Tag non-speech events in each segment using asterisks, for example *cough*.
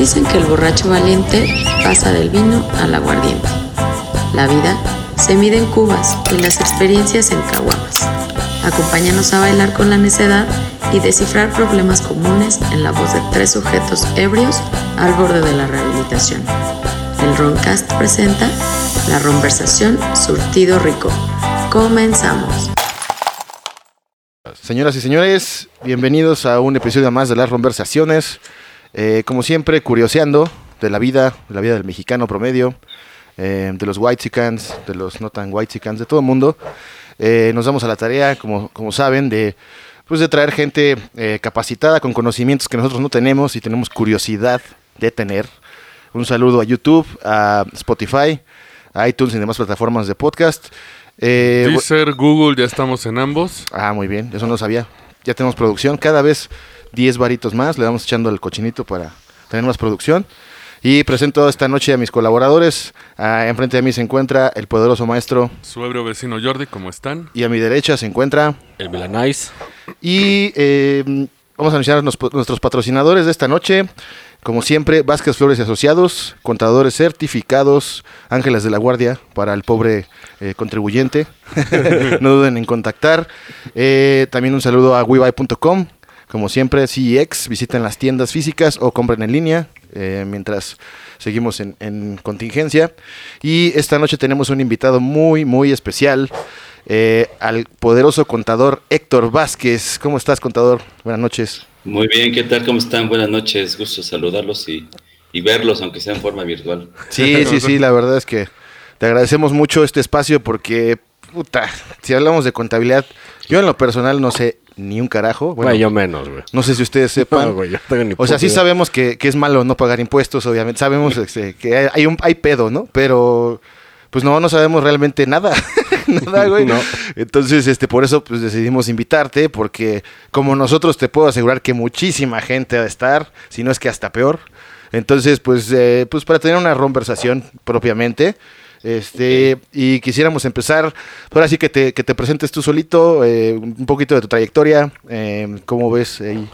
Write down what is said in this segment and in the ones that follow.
Dicen que el borracho valiente pasa del vino al aguardiente. La vida se mide en cubas y las experiencias en caguamas. Acompáñanos a bailar con la necedad y descifrar problemas comunes en la voz de tres sujetos ebrios al borde de la rehabilitación. El Roncast presenta la conversación Surtido Rico. Comenzamos. Señoras y señores, bienvenidos a un episodio más de las conversaciones. Eh, como siempre, curioseando de la vida, de la vida del mexicano promedio, eh, de los white de los no tan white de todo el mundo. Eh, nos damos a la tarea, como, como saben, de, pues de traer gente capacitada con conocimientos que nosotros no tenemos y tenemos curiosidad de tener. Un saludo a YouTube, a Spotify, a iTunes y demás plataformas de podcast. Eh, Deezer, Google, ya estamos en ambos. Ah, muy bien, eso no sabía. Ya tenemos producción, cada vez 10 varitos más, le vamos echando el cochinito para tener más producción. Y presento esta noche a mis colaboradores. Ah, enfrente de mí se encuentra el poderoso maestro. Su ebrio vecino Jordi, ¿cómo están? Y a mi derecha se encuentra. El Milanais. Y eh, vamos a anunciar nuestros patrocinadores de esta noche. Como siempre, Vázquez Flores y Asociados, contadores certificados, ángeles de la guardia para el pobre eh, contribuyente. *laughs* no duden en contactar. Eh, también un saludo a WeBuy.com. Como siempre, CEX, visiten las tiendas físicas o compren en línea eh, mientras seguimos en, en, contingencia. Y esta noche tenemos un invitado muy, muy especial. al poderoso contador Héctor Vázquez. ¿Cómo estás, contador? Buenas noches. Muy bien, ¿qué tal? ¿Cómo están? Buenas noches, gusto saludarlos y, verlos, aunque sea en forma virtual. Sí, sí, sí, la verdad es que te agradecemos mucho este espacio porque, puta, si hablamos de contabilidad, yo en lo personal no sé ni un carajo. Bueno, yo menos, güey. No sé si ustedes *laughs* sepan. o sea, sí sabemos que, que, es malo no pagar impuestos, obviamente. Sabemos *laughs* este, que hay, un, hay pedo, ¿no? Pero pues no, no sabemos realmente nada. *laughs* nada, güey. No. Entonces, este, por eso pues, decidimos invitarte, porque como nosotros te puedo asegurar que muchísima gente ha de estar, si no es que hasta peor. Entonces, pues, eh, pues para tener una conversación propiamente. Este, y quisiéramos empezar, ahora sí que te, que te presentes tú solito, eh, un poquito de tu trayectoria, eh, ¿cómo ves ahí?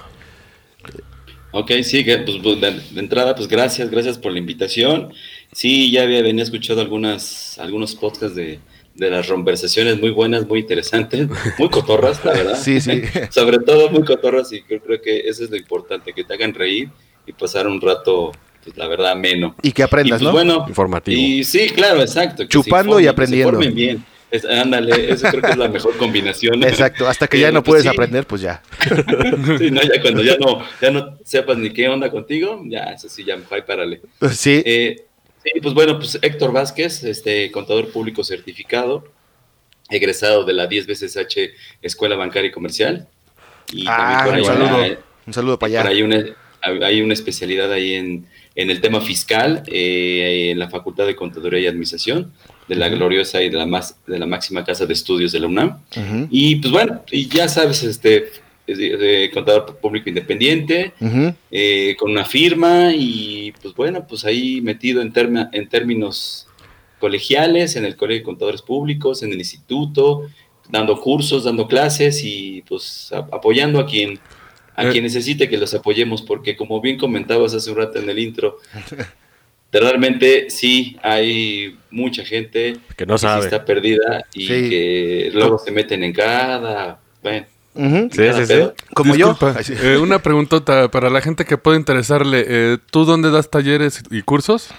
Ok, sí, pues, pues de, entrada, pues gracias, gracias por la invitación. Sí, ya había venido escuchado algunas, algunos podcasts de, de las conversaciones muy buenas, muy interesantes, muy cotorras, la verdad. Sí, sí. *laughs* Sobre todo muy cotorras y creo, creo que eso es lo importante, que te hagan reír y pasar un rato, pues la verdad, ameno. Y que aprendas, pues, ¿no? Bueno, informativo. Y sí, claro, exacto. Chupando y aprendiendo. Que bien. ándale, eso creo que es la mejor combinación. Exacto, hasta que *laughs* ya no pues puedes aprender, pues ya. *laughs* sí, no, ya cuando ya no, ya no sepas ni qué onda contigo, ya, eso sí, ya mejor párale. *laughs* Sí. Eh, Sí, pues bueno, pues Héctor Vázquez, este contador público certificado, egresado de la 10 veces H Escuela Bancaria y Comercial. Y ah, un, saludo, un saludo para allá. hay, una, hay una especialidad ahí en, en el tema fiscal, eh, en la Facultad de Contaduría y Administración de la gloriosa y de la, más, de la máxima casa de estudios de la UNAM. Y pues bueno, y ya sabes, este, de, contador público independiente, eh, con una firma y pues bueno, pues ahí metido en, en términos colegiales, en el Colegio de Contadores Públicos, en el instituto, dando cursos, dando clases y pues apoyando a quien a eh. quien necesite que los apoyemos, porque como bien comentabas hace un rato en el intro, *laughs* realmente sí hay mucha gente que no está perdida y que luego se meten en cada... Bueno, Como yo. Eh, una preguntota para la gente que puede interesarle. Eh, ¿Tú dónde das talleres y cursos?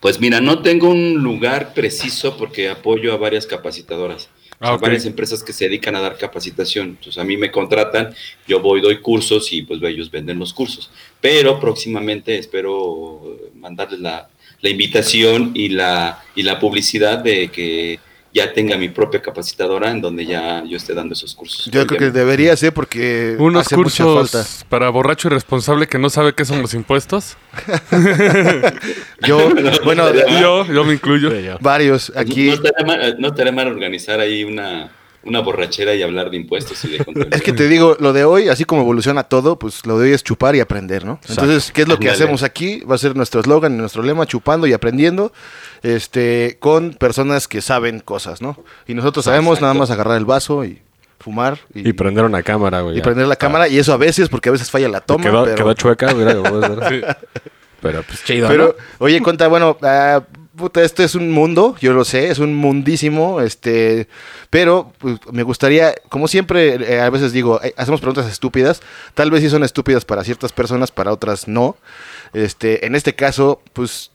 Pues mira, no tengo un lugar preciso porque apoyo a varias capacitadoras. Ah, varias empresas que se dedican a dar capacitación. Entonces a mí me contratan, yo voy, doy cursos y pues ellos venden los cursos. Pero próximamente espero mandarles la, la invitación y la, y la publicidad de que ya tenga mi propia capacitadora en donde ya yo esté dando esos cursos. Yo creo que debería ser porque unos cursos para borracho irresponsable que no sabe qué son los impuestos. *laughs* yo, *laughs* bueno, yo, yo me incluyo. Varios aquí. No, estaría mal, organizar ahí una una borrachera y hablar de impuestos y de *laughs* Es que te digo, lo de hoy, así como evoluciona todo, pues lo de hoy es chupar y aprender, ¿no? Entonces, ¿qué es lo que hacemos aquí? Va a ser nuestro eslogan, nuestro lema, chupando y aprendiendo este, con personas que saben cosas, ¿no? Y nosotros sabemos nada más agarrar el vaso y fumar y, Y prender una cámara, güey. y ya. prender la cámara. Y eso a veces, porque a veces falla la toma. quedó, pero, quedó chueca, mira, ver. *laughs* Pero pues chido, pero, oye, cuenta, bueno, ah, puta, esto es un mundo, yo lo sé, es un mundísimo, este, pero pues, me gustaría, como siempre, eh, a veces digo, eh, hacemos preguntas estúpidas, tal vez sí son estúpidas para ciertas personas, para otras no. Este, en este caso, pues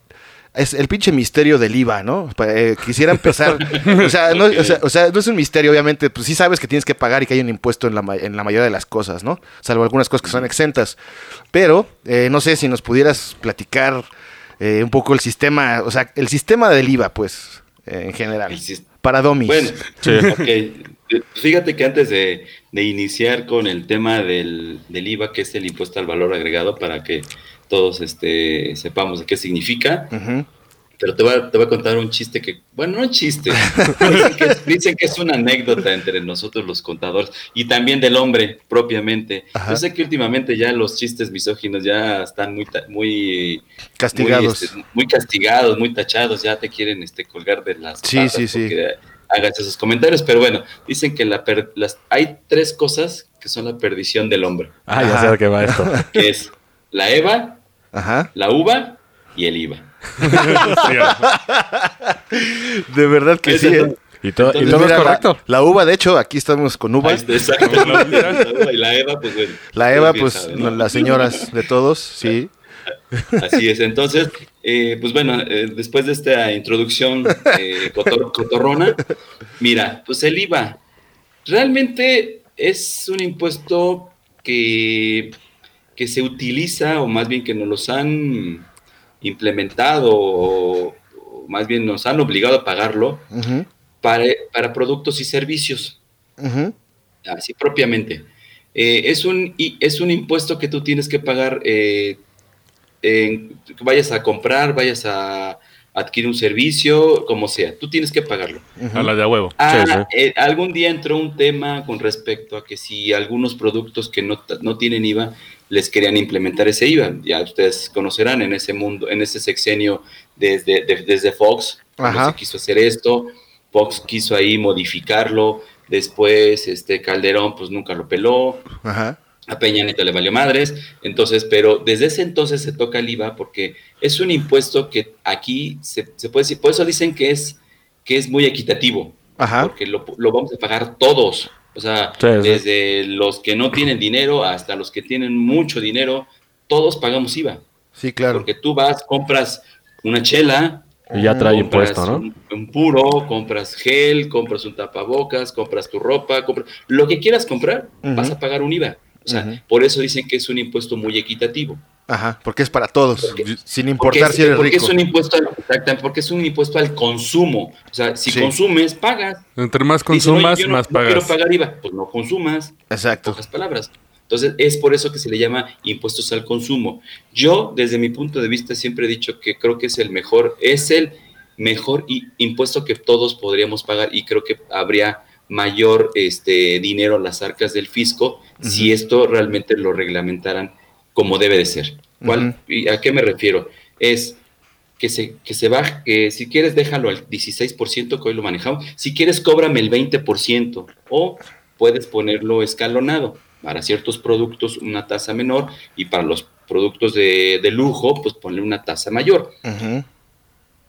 es el pinche misterio del IVA, ¿no? Eh, quisiera empezar, *laughs* o sea, no, o, sea, o sea, no es un misterio, obviamente, pues sí sabes que tienes que pagar y que hay un impuesto en la, en la mayoría de las cosas, ¿no? Salvo algunas cosas que son exentas. Pero, eh, no sé si nos pudieras platicar eh, un poco el sistema, o sea, el sistema del IVA, pues, eh, en general. Para Domis. Bueno. Eh, Fíjate que antes de, de iniciar con el tema del, del IVA, que es el impuesto al valor agregado, para que todos este, sepamos de qué significa. Pero te voy, a, te voy a contar un chiste que, bueno, no un chiste, *laughs* dicen que, dicen que es una anécdota entre nosotros los contadores y también del hombre propiamente. Ajá. Yo sé que últimamente ya los chistes misóginos ya están muy, ta- muy Castigados. Muy, este, muy castigados, muy tachados, ya te quieren este, colgar de las Sí, sí, sí. hagas esos comentarios, pero bueno, dicen que la per- las, hay tres cosas que son la perdición del hombre, Ah, ya sé de qué va esto. que es la EVA, Ajá. la uva y el IVA. *laughs* De verdad que sí. es- ¿eh? Y, to- y Entonces, todo es Mira, la- correcto. La, uva, de hecho, aquí estamos con uva. Exacto, la uva y la EVA, pues bueno. La Eva, pues, las señoras de todos, sí. *laughs* Así es, entonces, eh, pues bueno, eh, después de esta introducción eh, cotor- cotorrona, mira, pues el IVA realmente es un impuesto que, que se utiliza, o más bien que nos los han implementado, o, o más bien nos han obligado a pagarlo para, para productos y servicios así propiamente. Eh, es, un, y es un impuesto que tú tienes que pagar, eh, en- vayas a comprar, vayas a adquirir un servicio, como sea, tú tienes que pagarlo. A la de a huevo. Ah, sí. eh, algún día entró un tema con respecto a que si algunos productos que no, no tienen IVA les querían implementar ese IVA. Ya ustedes conocerán en ese mundo, en ese sexenio desde, de- desde Fox, se quiso hacer esto, Fox quiso ahí modificarlo, después este Calderón pues nunca lo peló, Ajá. a Peña Nieto le valió madres, entonces, pero desde ese entonces se toca el IVA porque es un impuesto que aquí se, se puede decir, por eso dicen que es, que es muy equitativo, Ajá. porque lo, lo vamos a pagar todos, o sea, Sí, sí. desde los que no tienen dinero hasta los que tienen mucho dinero, todos pagamos IVA, Sí, claro. porque tú vas, compras una chela, Y ya trae compras impuesto, ¿no? Un, un puro, compras gel, compras un tapabocas, compras tu ropa, compras lo que quieras comprar, vas a pagar un IVA. O sea, por eso dicen que es un impuesto muy equitativo. Ajá. Porque es para todos. Porque- sin importar es, si eres porque rico. es un impuesto al, porque es un impuesto al consumo. O sea, si Sí. consumes, pagas. Entre más Dicen, "Oye, consumas, no- más no quiero pagas. pagar IVA. Pues no consumas, Exacto. pocas palabras. Entonces, es por eso que se le llama impuestos al consumo. Yo, desde mi punto de vista, siempre he dicho que creo que es el mejor, es el mejor impuesto que todos podríamos pagar y creo que habría mayor este, dinero a las arcas del fisco si esto realmente lo reglamentaran como debe de ser. ¿Cuál. ¿Y a qué me refiero? Es que se, que se baje, que si quieres déjalo al 16%, que hoy lo manejamos, si quieres cóbrame el 20% o puedes ponerlo escalonado. Para ciertos productos una tasa menor y para los productos de, de lujo, pues ponle una tasa mayor.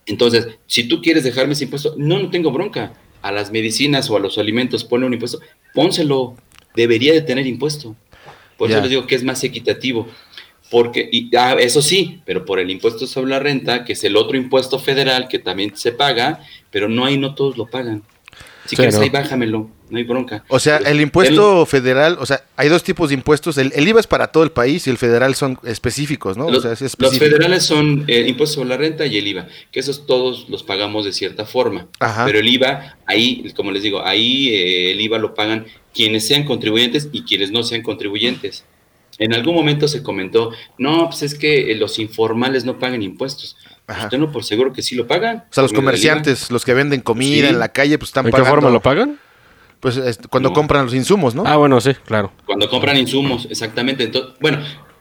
Entonces, si tú quieres dejarme ese impuesto, no, no tengo bronca. A las medicinas o a los alimentos pone un impuesto, pónselo. Debería de tener impuesto. Por eso les digo que es más equitativo. Porque, y, ah, eso sí, pero por el impuesto sobre la renta, que es el otro impuesto federal que también se paga, pero no ahí no todos lo pagan. Si Sí, quieres ¿no? ahí bájamelo, no hay bronca. O sea, Pero el impuesto federal, o sea, hay dos tipos de impuestos. El, el IVA es para todo el país y el federal son específicos, ¿no? Los, o sea, es los específico. federales son eh, impuestos sobre la renta y el IVA, que esos todos los pagamos de cierta forma. Ajá. Pero el IVA, ahí, como les digo, ahí eh, el IVA lo pagan quienes sean contribuyentes y quienes no sean contribuyentes. En algún momento se comentó, no, pues es que eh, los informales no pagan impuestos. Ajá. Usted no por seguro que sí lo pagan. O sea, los comerciantes, los que venden comida Sí. en la calle, pues están ¿En qué pagando. forma lo pagan? Pues es- cuando No. compran los insumos, ¿no? Ah, bueno, sí, claro. Cuando compran insumos, exactamente. Entonces, bueno,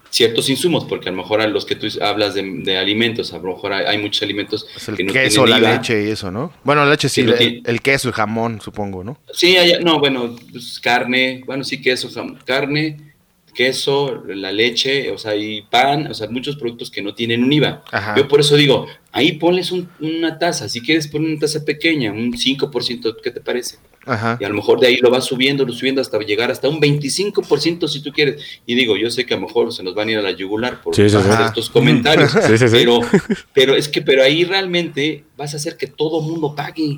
ciertos insumos, porque a lo mejor a los que tú hablas de, de alimentos, a lo mejor hay, hay muchos alimentos Es el que no queso, tienen la IVA. leche y eso, ¿no? Bueno, la leche sí, no el, tiene- el queso, el jamón, supongo, ¿no? Sí, hay- no, bueno, pues, carne, bueno, sí, queso, jam- carne, queso, la leche, o sea, y pan, o sea, muchos productos que no tienen un IVA. Ajá. Yo por eso digo, ahí ponles un- una tasa, si quieres poner una tasa pequeña, un 5%, ¿qué te parece? Ajá. Y a lo mejor de ahí lo vas subiendo, lo subiendo hasta llegar hasta un 25% si tú quieres. Y digo, yo sé que a lo mejor se nos van a ir a la yugular por Sí, sí, estos comentarios, *laughs* Sí, sí, sí. Pero, pero es que pero ahí realmente vas a hacer que todo mundo pague,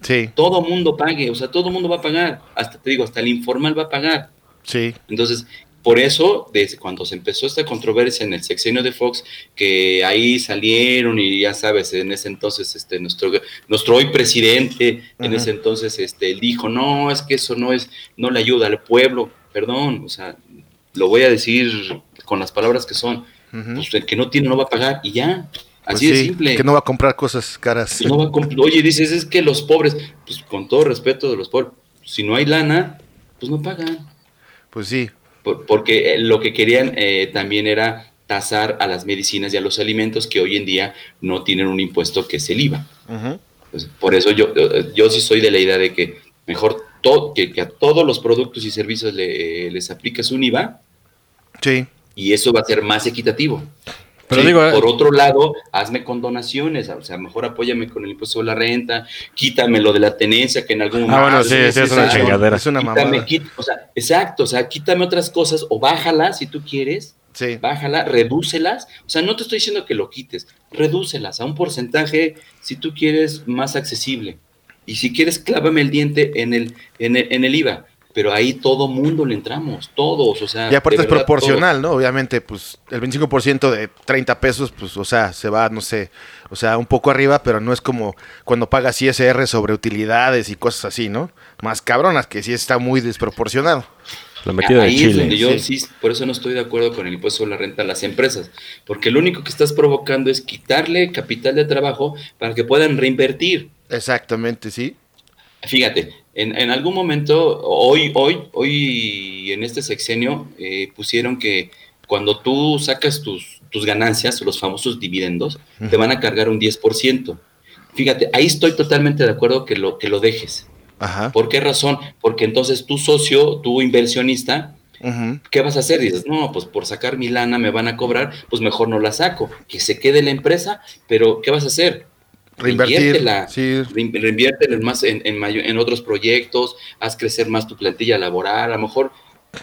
Sí, todo mundo pague, o sea, todo mundo va a pagar, hasta te digo, hasta el informal va a pagar. sí. Entonces, por eso, desde cuando se empezó esta controversia en el sexenio de Fox, que ahí salieron y ya sabes, en ese entonces, este, nuestro, nuestro hoy presidente, en ese entonces, este, él dijo, no, es que eso no es, no le ayuda al pueblo, perdón, o sea, lo voy a decir con las palabras que son, pues el que no tiene no va a pagar y ya, Pues así de simple. Que no va a comprar cosas caras. Pues no va a compl- Oye, dices, es que los pobres, pues con todo respeto de los pobres, si no hay lana, pues no pagan. Pues sí. Por- porque eh, lo que querían eh, también era tasar a las medicinas y a los alimentos que hoy en día no tienen un impuesto que es el IVA. Pues, por eso yo, yo sí soy de la idea de que mejor to- que, que a todos los productos y servicios le- les aplicas un IVA Sí. y eso va a ser más equitativo. Pero Sí, digo, eh, por otro lado, hazme con donaciones, o sea, mejor apóyame con el impuesto sobre la renta, quítame lo de la tenencia que en algún Ah, bueno, sí, sí, es una chingadera. Es una Quítame, mamada. o sea, exacto, o sea, quítame otras cosas o bájala si tú quieres, Sí. bájala, redúcelas. O sea, no te estoy diciendo que lo quites, redúcelas a un porcentaje si tú quieres más accesible. Y si quieres, clávame el diente en el, en el, en el IVA. Pero ahí todo mundo le entramos, todos, o sea. Y aparte de es verdad, proporcional, ¿no? Obviamente, pues el 25% de 30 pesos, pues, o sea, se va, no sé, o sea, un poco arriba, pero no es como cuando pagas ISR sobre utilidades y cosas así, ¿no? Más cabronas, que sí está muy desproporcionado. la metida de Ahí es Chile. donde yo sí. sí, por eso no estoy de acuerdo con el impuesto sobre la renta a las empresas. Porque lo único que estás provocando es quitarle capital de trabajo para que puedan reinvertir. Exactamente, sí. Fíjate, en, en algún momento, hoy, hoy, hoy en este sexenio, eh, pusieron que cuando tú sacas tus, tus ganancias, los famosos dividendos, te van a cargar un 10%. Fíjate, ahí estoy totalmente de acuerdo que lo, que lo dejes. Ajá. ¿Por qué razón? Porque entonces tu socio, tu inversionista. ¿qué vas a hacer? Dices, no, pues por sacar mi lana me van a cobrar, pues mejor no la saco, que se quede la empresa, pero ¿qué vas a hacer? Reinvertir. Sí. Más en, en, mayo- en otros proyectos, haz crecer más tu plantilla laboral, a lo mejor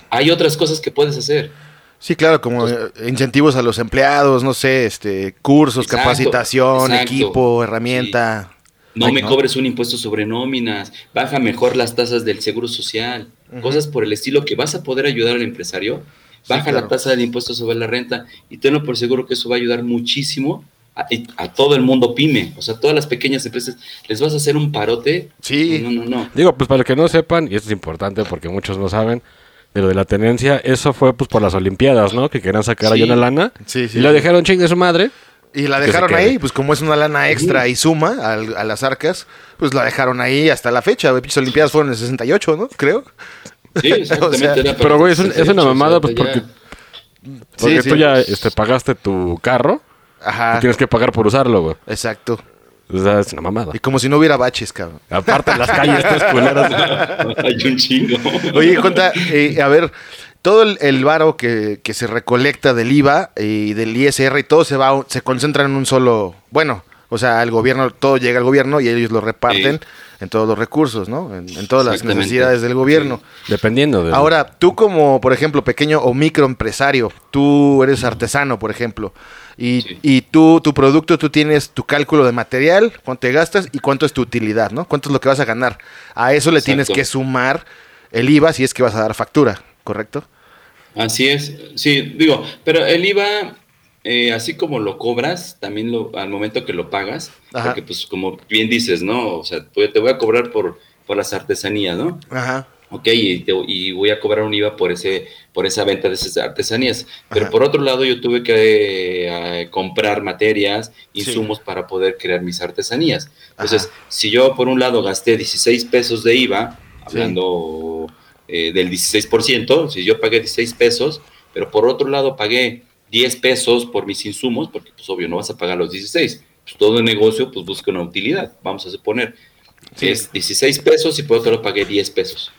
hay otras cosas que puedes hacer. Sí, claro, como incentivos a los empleados, no sé, este, cursos, Exacto, capacitación, exacto. equipo, herramienta. No Ay, me no. cobres un impuesto sobre nóminas, baja mejor las tasas del seguro social, cosas por el estilo que vas a poder ayudar al empresario. Sí, Baja claro. la tasa del impuesto sobre la renta y tenlo por seguro que eso va a ayudar muchísimo a, a todo el mundo pyme, o sea, todas las pequeñas empresas, les vas a hacer un parote. Sí. No, no, no. Digo, pues para los que no sepan, y esto es importante porque muchos no saben, de lo de la tenencia, eso fue pues por las Olimpiadas, ¿no? Que querían sacar ahí Sí. una lana. Sí, sí, y la dejaron ching de su madre. Y la dejaron ahí, pues como es una lana extra y suma al- a, las arcas, pues la dejaron ahí hasta la fecha. Las Olimpiadas fueron en el 68, ¿no? Creo. Sí, exactamente. *laughs* O sea, era Pero, güey, es, un- es una 68, mamada, o sea, pues ya- porque, porque sí. tú ya este, pagaste tu carro Ajá. y tienes que pagar por usarlo, güey. Exacto. O sea, es una mamada. Y como si no hubiera baches, cabrón. Aparte, las calles, *laughs* estas culeras. Hay un chingo. Oye, Conta, eh, a ver, todo el, el varo que, que se recolecta del IVA y del ISR y todo se va, se concentra en un solo, bueno, o sea, el gobierno, todo llega al gobierno y ellos lo reparten en todos los recursos, ¿no? En, en todas las necesidades del gobierno. Dependiendo de. Ahora, tú como, por ejemplo, pequeño o microempresario, tú eres artesano, por ejemplo, y, Sí. y tú, tu producto, tú tienes tu cálculo de material, cuánto te gastas y cuánto es tu utilidad, ¿no? Cuánto es lo que vas a ganar. A eso le tienes que sumar el IVA si es que vas a dar factura, ¿correcto? Así es, sí, digo, pero el IVA, eh, así como lo cobras, también lo, al momento que lo pagas, Ajá. porque pues como bien dices, ¿no? O sea, pues, te voy a cobrar por, por las artesanías, ¿no? Ajá. Ok, y, te- y voy a cobrar un IVA por ese por esa venta de esas artesanías. Pero Ajá. por otro lado, yo tuve que eh, comprar materias, insumos para poder crear mis artesanías. Entonces, Ajá. si yo por un lado gasté 16 pesos de IVA, hablando eh, del 16%, si yo pagué 16 pesos, pero por otro lado pagué 10 pesos por mis insumos, porque pues obvio no vas a pagar los 16. Pues, todo negocio pues busca una utilidad, vamos a suponer. que Es 16 pesos y por otro lado pagué 10 pesos.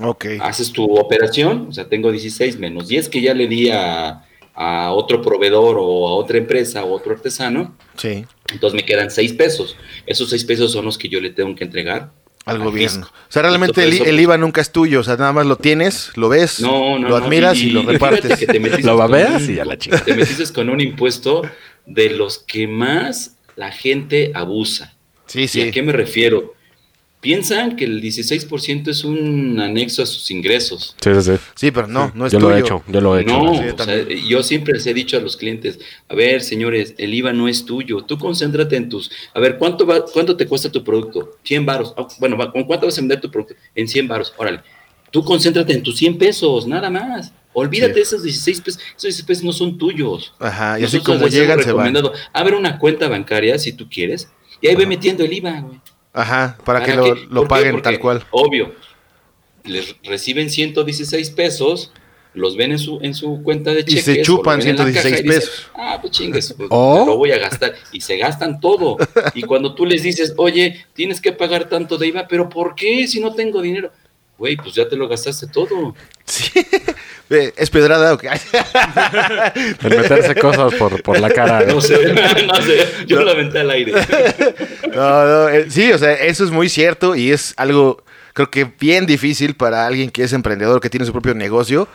Ok. Haces tu operación, o sea, tengo 16 menos 10 que ya le di a, a otro proveedor o a otra empresa o otro artesano, Sí. entonces me quedan 6 pesos. Esos 6 pesos son los que yo le tengo que entregar Al al gobierno. fisco. O sea, realmente el, el IVA nunca es tuyo. O sea, nada más lo tienes, lo ves, No, no, lo no, admiras y, lo *laughs* repartes. que te *laughs* metiste Lo con babeas un- y ya la chica. Te metiste con un impuesto de los que más la gente abusa. Sí, ¿Y a sí. qué me refiero? Piensan que el 16% es un anexo a sus ingresos. Sí, sí, sí. Sí, pero no, no es yo tuyo. lo he hecho, yo lo he hecho. No, sí, o sea, yo siempre les he dicho a los clientes, a ver, señores, el IVA no es tuyo, tú concéntrate en tus, a ver, ¿cuánto va, cuánto te cuesta tu producto? 100 varos. Ah, bueno, ¿con cuánto vas a vender tu producto? En 100 varos, órale. Tú concéntrate en tus 100 pesos, nada más. Olvídate Sí. de esos 16 pesos, esos 16 pesos no son tuyos. Ajá, y así Nosotros como llegan, se van. recomendado, Abre una cuenta bancaria si tú quieres, y ahí ve metiendo el IVA, güey. Ajá, para, que ¿Para lo, lo paguen Porque, tal cual. Obvio, les reciben 116 pesos, los ven en su, en su cuenta de Y cheques. se o lo chupan ven en la 116 caja y dicen, pesos. ah, pues chingues, pues, *laughs* O- lo voy a gastar. Y se gastan todo. Y cuando tú les dices, oye, tienes que pagar tanto de IVA, pero ¿por qué si no tengo dinero? Güey, pues ya te lo gastaste todo. Sí. *laughs* ¿Es pedrada o qué? *laughs* El meterse cosas por, por la cara. No *laughs* sé, no sé, yo lo aventé al aire. No, no, eh, sí, o sea, eso es muy cierto y es algo, creo que bien difícil para alguien que es emprendedor, que tiene su propio negocio.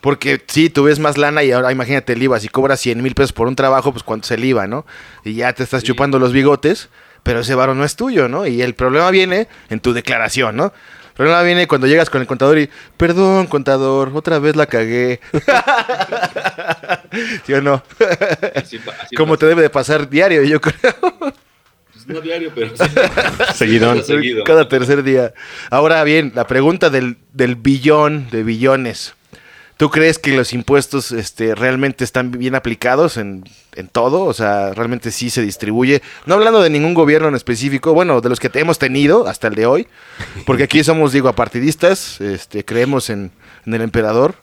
Porque sí, tú ves más lana y ahora imagínate el IVA, si cobras 100 mil pesos por un trabajo, pues cuánto es el IVA, ¿no? Y ya te estás Sí. chupando los bigotes, pero ese varo no es tuyo, ¿no? Y el problema viene en tu declaración, ¿no? El problema viene cuando llegas con el contador y, perdón, contador, otra vez la cagué. *laughs* ¿Sí o no? Así pa- así Como pasa. te debe de pasar diario, yo creo. Pues no diario, pero sí. *laughs* Seguidón. Seguido. Cada tercer día. Ahora bien, la pregunta del, del billón de billones. ¿Tú crees que los impuestos este, realmente están bien aplicados en, en todo? O sea, realmente sí se distribuye. No hablando de ningún gobierno en específico, bueno, de los que hemos tenido hasta el de hoy. Porque aquí somos, digo, apartidistas, este, creemos en, en el emperador,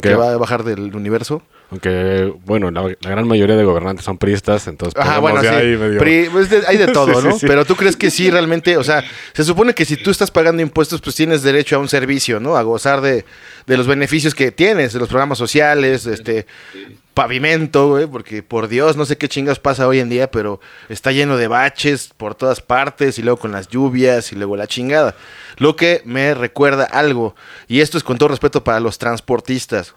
que va a bajar del universo. Aunque bueno, la, la gran mayoría de gobernantes son priistas, entonces Ajá, bueno, sí. medio- Pri- pues, de- hay de *laughs* todo, sí, ¿no? sí. Pero tú crees que sí, realmente, o sea, se supone que si tú estás pagando impuestos, pues tienes derecho a un servicio, ¿no? A gozar de, de los beneficios que tienes, de los programas sociales, este, pavimento, güey, porque por Dios, no sé qué chingas pasa hoy en día, pero está lleno de baches por todas partes y luego con las lluvias y luego la chingada. Lo que me recuerda algo, y esto es con todo respeto para los transportistas.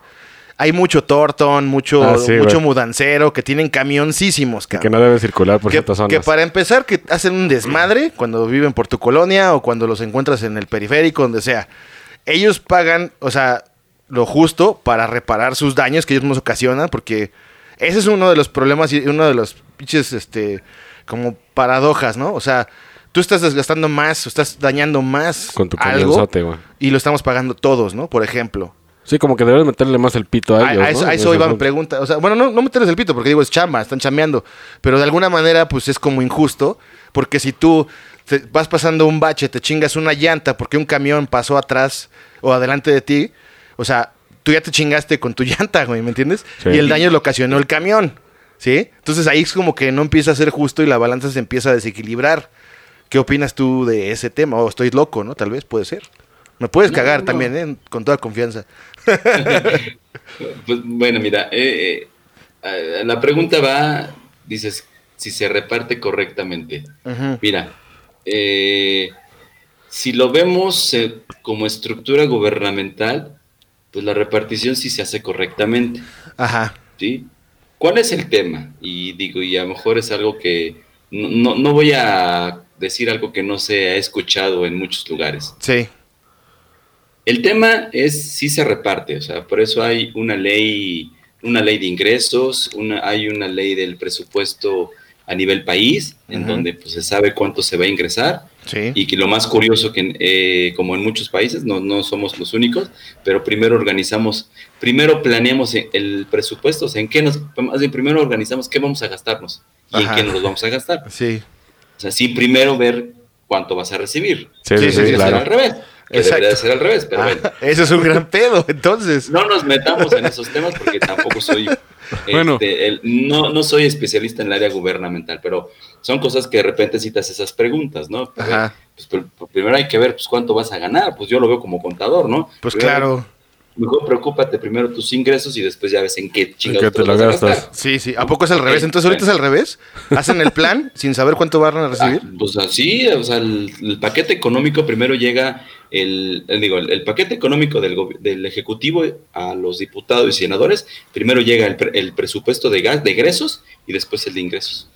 Hay mucho tortón, mucho, Ah, sí, mucho mudancero que tienen camioncísimos, que no debe circular por Que, ciertas zonas. que para empezar, que hacen un desmadre cuando viven por tu colonia o cuando los encuentras en el periférico, donde sea. Ellos pagan, o sea, lo justo para reparar sus daños que ellos nos ocasionan, porque ese es uno de los problemas y uno de los pinches, este, como paradojas, ¿no? O sea, tú estás desgastando más, estás dañando más Con tu algo güey. y lo estamos pagando todos, ¿no? Por ejemplo. Sí, como que debes meterle más el pito a A, ellos, a eso, ¿no? a eso iba mi pregunta. O sea, bueno, no, no meterles el pito, porque digo, es chamba, están chambeando. Pero de alguna manera, pues es como injusto, porque si tú te vas pasando un bache, te chingas una llanta porque un camión pasó atrás o adelante de ti, o sea, tú ya te chingaste con tu *laughs* llanta, güey, ¿me entiendes? Sí. Y el daño lo ocasionó el camión, ¿sí? Entonces ahí es como que no empieza a ser justo y la balanza se empieza a desequilibrar. ¿Qué opinas tú de ese tema? O estoy loco, ¿no? Tal vez puede ser. Me puedes No, cagar no. también, ¿eh? Con toda confianza. *laughs* Pues, bueno, mira, eh, eh, la pregunta va, dices, si se reparte correctamente. Mira, eh, si lo vemos eh, como estructura gubernamental, pues la repartición sí se hace correctamente, Ajá. ¿sí? ¿Cuál es el tema? Y digo, y a lo mejor es algo que no, no- no voy a decir algo que no se ha escuchado en muchos lugares. Sí. El tema es si se reparte, o sea, por eso hay una ley, una ley de ingresos, una, hay una ley del presupuesto a nivel país, en donde pues, se sabe cuánto se va a ingresar, Sí. y que lo más curioso que eh, como en muchos países, no, no somos los únicos, pero primero organizamos, primero planeamos el presupuesto, o sea, en qué nos, más bien primero organizamos qué vamos a gastarnos y Ajá. en qué nos los vamos a gastar. Sí. O sea, sí, primero ver cuánto vas a recibir. Sí, Sí, sí, claro. al revés. Que Exacto. debería de ser al revés, pero Ah, bueno. *laughs* ese es un gran pedo, entonces. No nos metamos en esos temas porque tampoco soy, *laughs* Bueno. este, el- no, no soy especialista en el área gubernamental, pero son cosas que de repente citas esas preguntas, ¿no? Pero, Ajá. pues, pr- primero hay que ver pues, cuánto vas a ganar, pues yo lo veo como contador, ¿no? Pues Primero, claro. Mejor preocúpate primero tus ingresos y después ya ves en qué chingados qué te lo vas a gastas. gastar. Sí, sí. ¿A poco es al revés? Entonces ahorita es al revés. Hacen el plan sin saber cuánto van a *laughs* recibir. Ah, pues así, o sea, el, el paquete económico primero llega, el, el- digo, el, el paquete económico del, del Ejecutivo a los diputados y senadores, primero llega el, pre- el presupuesto de, gas, de egresos y después el de ingresos.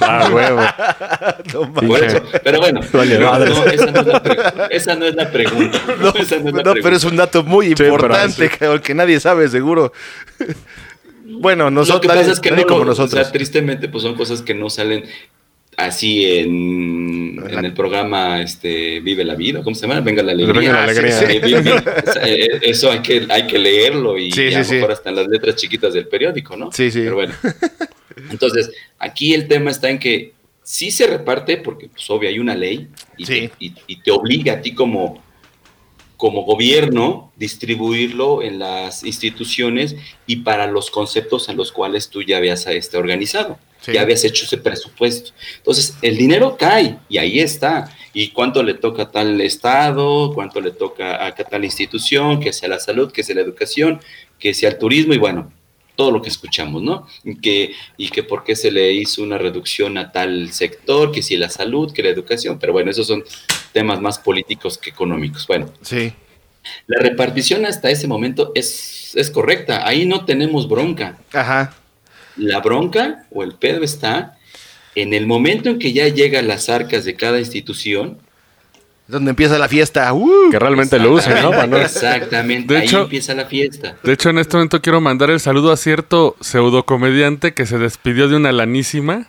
Ah, huevo. *laughs* No mames. Por eso, pero bueno, Vale, no, esa, no es la pre- esa no es la pregunta. *laughs* No, *laughs* esa no es la no, pero es un dato muy importante, sí. que nadie sabe, seguro. bueno, Lo nosotros, que nadie, pasa es que no como lo- nosotros. O sea, tristemente, pues son cosas que no salen así en, en el programa este Vive la Vida, ¿cómo se llama? Venga la alegría. Venga la sí, *laughs* Eso hay que, hay que leerlo y Sí, a lo mejor hasta en las letras chiquitas del periódico, ¿no? Sí, sí. Pero bueno. Entonces, aquí el tema está en que sí se reparte, porque pues obvio hay una ley y, Sí. te, y- y te obliga a ti como, como gobierno distribuirlo en las instituciones y para los conceptos a los cuales tú ya habías este, organizado, Sí. ya habías hecho ese presupuesto. Entonces, el dinero cae y ahí está. ¿Y cuánto le toca a tal estado? ¿Cuánto le toca a tal institución? Que sea la salud, que sea la educación, que sea el turismo y bueno, todo lo que escuchamos, ¿no? Y que, y que por qué se le hizo una reducción a tal sector, que si la salud, que la educación, pero bueno, esos son temas más políticos que económicos. Bueno, Sí. la repartición hasta ese momento es, es correcta, ahí no tenemos bronca. Ajá. La bronca o el pedo está en el momento en que ya llega a las arcas de cada institución. Donde empieza la fiesta. ¡uh! Que realmente lo usen, ¿no? Exactamente, De ahí hecho- empieza la fiesta. De hecho, en este momento quiero mandar el saludo a cierto pseudocomediante que se despidió de una lanísima.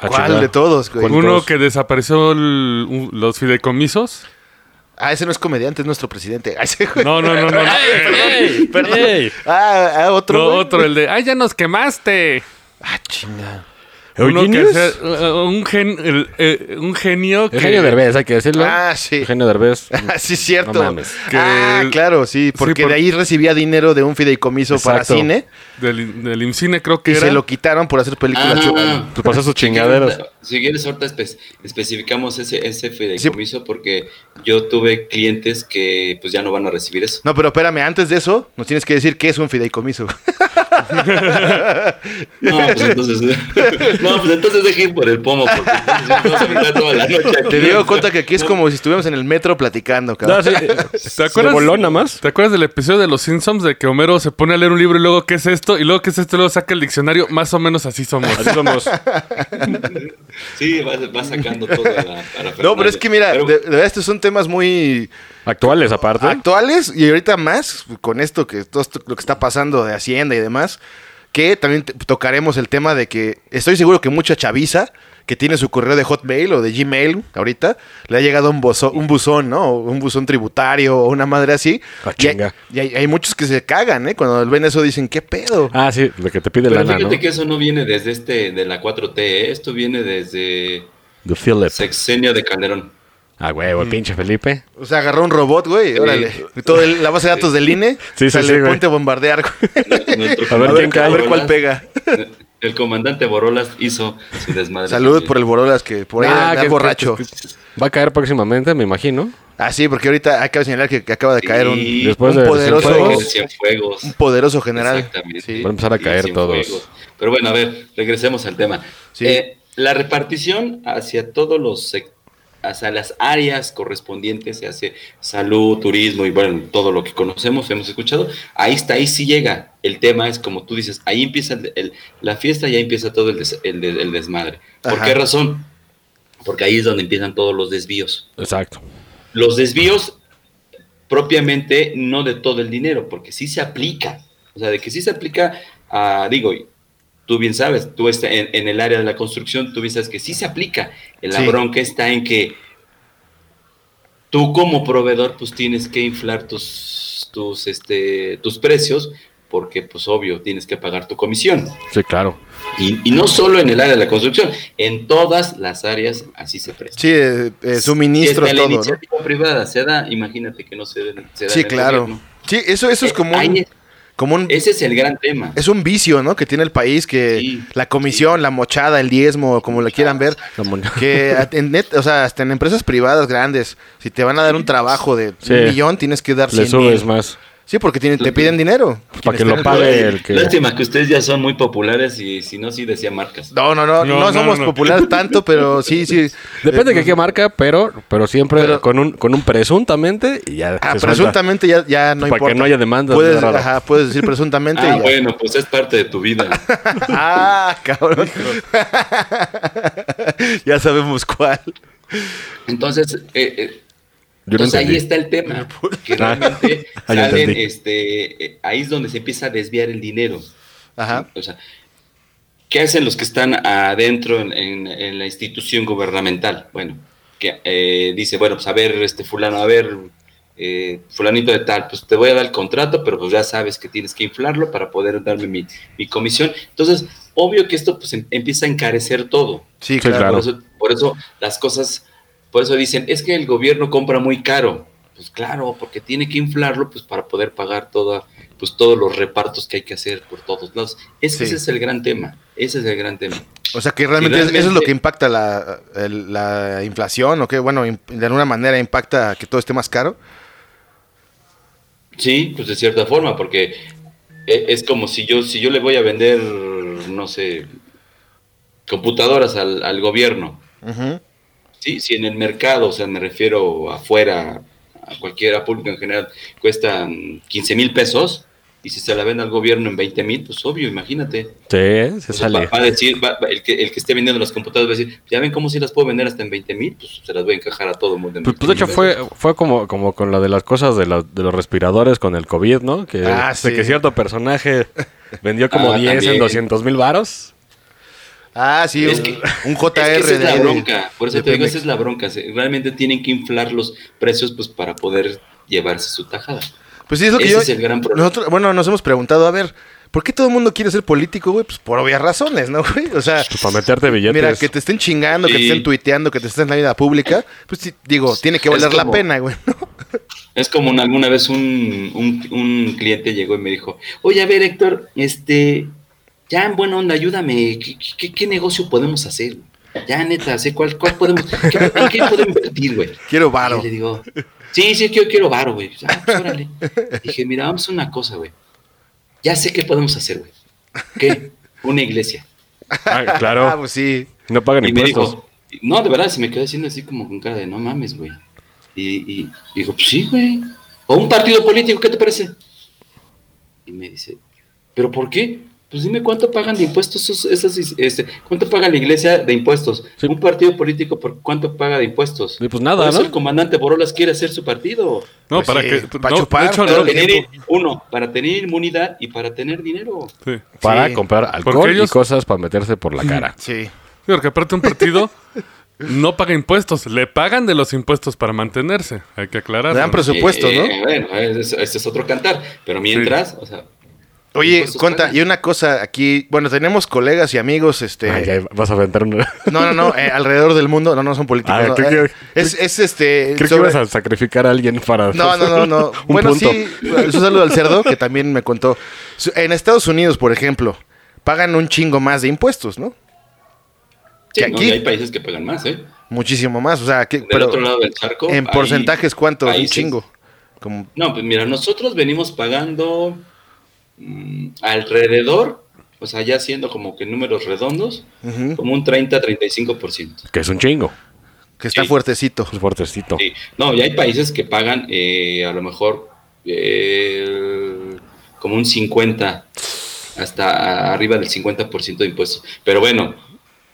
¿Cuál de todos, güey? Uno que desapareció el- un- los fideicomisos. Ah, ese no es comediante, es nuestro presidente. *laughs* Ah, ese güey. No, no, no, no. no. ¡Ey! Perdón. ¡Ey! Ah, ah, otro. No, güey. otro, el de, ¡ay, ya nos quemaste! Ah, chinga. Uno que ¿Eugenius? sea- uh, un, gen- el- eh, un genio que... Eugenio Derbez, hay que decirlo. Ah, sí. Eugenio Derbez. *laughs* Ah, sí, cierto. No mames. Que- Ah, claro, sí, porque por- de ahí recibía dinero de un fideicomiso para Exacto. cine Del, del IMCINE creo que y era. se lo quitaron por hacer películas. Ah, Pues pasó sus Si quieres, chingaderas. Si quieres, ahorita espe- especificamos ese, ese fideicomiso porque yo tuve clientes que pues ya no van a recibir eso. No, pero espérame, antes de eso, nos tienes que decir qué es un fideicomiso. *laughs* No, pues entonces, *laughs* no, pues entonces deje ir por el pomo porque entonces vamos a toda la noche aquí. Te digo cuenta que aquí es como si estuviéramos en el metro platicando, No, cabrón. sí, ¿Te ¿Se acuerdas? voló nada más? ¿Te acuerdas del episodio de Los Simpsons de que Homero se pone a leer un libro y luego qué es esto? Y luego qué es esto luego saca el diccionario? Más o menos así somos. Así somos. *laughs* Sí, va, va sacando toda la. No, pero es que mira, Pero- de, de verdad estos son temas muy Actuales, aparte. actuales y ahorita más con esto que todo esto, lo que está pasando de Hacienda y demás, que también tocaremos el tema de que estoy seguro que mucha chaviza que tiene su correo de Hotmail o de Gmail ahorita, le ha llegado un, bozo- un buzón, ¿no? Un buzón tributario o una madre así. Ah, y hay, chinga. y hay- hay muchos que se cagan, ¿eh? Cuando ven eso dicen, ¿qué pedo? Ah, sí, lo que te pide pero lana, fíjate ¿no? que eso no viene desde este, de la 4T, ¿eh? esto viene desde The Philip. sexenio de Calderón. Ah, huevo, el pinche Felipe. O sea, agarró un robot, güey, órale. Todo el- la base de datos del *laughs* INE, Sí, sí, sale, sí, güey. ponte a bombardear. güey. A ver A ver, quién cae. a ver cuál pega. *laughs* El comandante Borolas hizo su desmadre. Saludos también. por el Borolas que por ahí Ah, anda que- borracho. que- Va a caer próximamente, me imagino. Ah, sí, porque ahorita hay que señalar que, acaba de caer un, Sí, Después un de poderoso, Cienfuegos. de Cienfuegos. un poderoso general. Exactamente. Sí. Van a empezar a caer Cienfuegos. todos. Pero bueno, a ver, regresemos al tema. Sí. Eh, la repartición hacia todos los sec- hacia las áreas correspondientes, se hace salud, turismo y bueno, todo lo que conocemos, hemos escuchado, ahí está, ahí sí llega. El tema es como tú dices, ahí empieza el- el- la fiesta, ya empieza todo el, des- el de- el desmadre. ¿Por Ajá. qué razón? Porque ahí es donde empiezan todos los desvíos. Exacto. Los desvíos propiamente no de todo el dinero, porque sí se aplica. O sea, de que sí se aplica a, digo, tú bien sabes, tú estás en, en el área de la construcción, tú bien sabes que sí se aplica. La Sí. bronca está en que tú como proveedor pues tienes que inflar tus, tus, este, tus precios porque pues obvio, tienes que pagar tu comisión. Sí, claro. Y, y no solo en el área de la construcción, en todas las áreas así se presta. Sí, eh, eh, hasta la todo, ¿no? iniciativa privada se da, imagínate que no se, se da Sí, en el claro. gobierno. Sí, eso, eso es Eh, un, es- como un, Ese es el gran tema. es un vicio, ¿no? Que tiene el país, que Sí, la comisión, la mochada, el diezmo, como le quieran ver, que en net, o sea, hasta en empresas privadas grandes, si te van a dar un trabajo de Sí. un millón, tienes que dar Le 100 subes mil. más. Sí, porque tienen- te piden dinero. Para que lo pague el que... Lástima que ustedes ya son muy populares y si no, sí decía marcas. No, no, no, no, No, no, somos no. populares tanto, *laughs* pero sí, sí. Depende Eh, de qué marca, pero, pero siempre Pero- con un con un presuntamente y ya. Ah, presuntamente ya, ya no Para importa. que no haya demandas, Puedes, ajá, puedes decir presuntamente. Ah, bueno, pues es parte de tu vida. *laughs* Ah, cabrón. *laughs* ya sabemos cuál. Entonces, eh, eh, entonces ahí está el tema, que *laughs* Ah, realmente *laughs* ah, salen, este, ahí es donde se empieza a desviar el dinero. Ajá. O sea, ¿qué hacen los que están adentro en, en- en la institución gubernamental? Bueno, que eh, dice, bueno, pues a ver, este fulano, a ver, eh, fulanito de tal, pues te voy a dar el contrato, pero pues ya sabes que tienes que inflarlo para poder darme mi, mi comisión. Entonces, obvio que esto pues em- empieza a encarecer todo. Sí, Sí, claro. claro. Por, eso, por eso las cosas, por eso dicen, es que el gobierno compra muy caro. Pues claro, porque tiene que inflarlo pues para poder pagar toda, pues todos los repartos que hay que hacer por todos lados. Sí. ese es el gran tema. Ese es el gran tema. O sea que realmente, es- eso es lo que impacta la, inflación, o que, bueno, de alguna manera impacta que todo esté más caro. Sí, pues de cierta forma, porque e- es como si yo, si yo le voy a vender, no sé, computadoras al, al gobierno. Ujú. Sí, si en el mercado, o sea, me refiero afuera, a cualquiera público en general, cuestan 15 mil pesos, y si se la vende al gobierno en 20 mil, pues obvio, imagínate. Sí, se O sea, sale. va, va a decir, va- va- el, que, el que esté vendiendo las computadoras va a decir, ya ven cómo si las puedo vender hasta en 20 mil, pues se las voy a encajar a todo el mundo. en Pues, 20,000 pues, de hecho fue, fue como, como con la de las cosas de, la- de los respiradores con el COVID, ¿no? Que, Ah, sí. que cierto personaje vendió como Ah, 10 en también. 200 mil varos. Ah, sí, Es un, que- un Es JR que esa es la bronca, por eso te digo, esa es la bronca. Realmente tienen que inflar los precios pues para poder llevarse su tajada. Pues sí, es lo que Ese yo. es el gran problema. nosotros, bueno, nos hemos preguntado, a ver, ¿por qué todo el mundo quiere ser político, güey? Pues por obvias razones, ¿no, güey? O sea, Pues para meterte billetes. mira, que te estén chingando, que te estén tuiteando, que te estén en la vida pública, pues sí, digo, tiene que Es valer la pena, güey. ¿no? Es como una- alguna vez un, un- un cliente llegó y me dijo, oye, a ver, Héctor, este, ya en buena onda, ayúdame, ¿qué, qué- qué negocio podemos hacer? Ya, neta, sé cuál, cuál podemos, qué- ¿en qué podemos invertir, güey? Quiero varo. Y le digo, sí, sí, quiero, quiero varo, güey. Ah, pues, órale. Dije, mira, vamos a una cosa, güey. Ya sé qué podemos hacer, güey. ¿Qué? Una iglesia. Ah, claro. Ah, pues sí. no pagan Y me impuestos. dijo, no, de verdad, se me quedó haciendo así como con cara de no mames, güey. Y, y dijo, pues sí, güey. O un partido político, ¿qué te parece? Y me dice, ¿pero por qué? Pues dime cuánto pagan de impuestos esos, esas, este, cuánto paga la iglesia de impuestos. Sí. Un partido político, ¿por cuánto paga de impuestos? Sí, pues Por nada, eso ¿no? el comandante Borolas quiere hacer su partido. No, Pues para sí, que. para no, chupar hecho, no. Tener- tiempo. uno, para tener inmunidad y para tener dinero. Sí. Para Sí. comprar alcohol y cosas para meterse por la cara. *clears throat* Sí. Sí, porque aparte un partido no paga impuestos, le pagan de los impuestos para mantenerse, hay que aclarar. Le dan presupuesto, ¿no? Eh, bueno, ese ese es otro cantar. Pero mientras, o sea, Oye, cuenta, y una cosa aquí, bueno, tenemos colegas y amigos, este... Ay, ay, vas a aventar un... No, no, no, eh, alrededor del mundo, no, no son políticos. Ah, no, creo eh, que- es, es este... Creo sobre- que ibas a sacrificar a alguien para... No, no, no, no. *laughs* un bueno, punto. sí, un saludo al cerdo que también me contó. En Estados Unidos, por ejemplo, pagan un chingo más de impuestos, ¿no? sí, Que no, aquí- y hay países que pagan más, ¿eh? Muchísimo más, o sea, que, Del pero otro lado del charco. en hay porcentajes, ¿cuánto? Un chingo. Como, No, pues mira, nosotros venimos pagando mm, alrededor, o sea, ya siendo como que números redondos, ujú, como un 30-35%. Que es un chingo. que está Sí. fuertecito. Es fuertecito. Sí. No, y hay países que pagan eh, a lo mejor eh, como un 50, hasta arriba del 50% de impuestos. Pero bueno,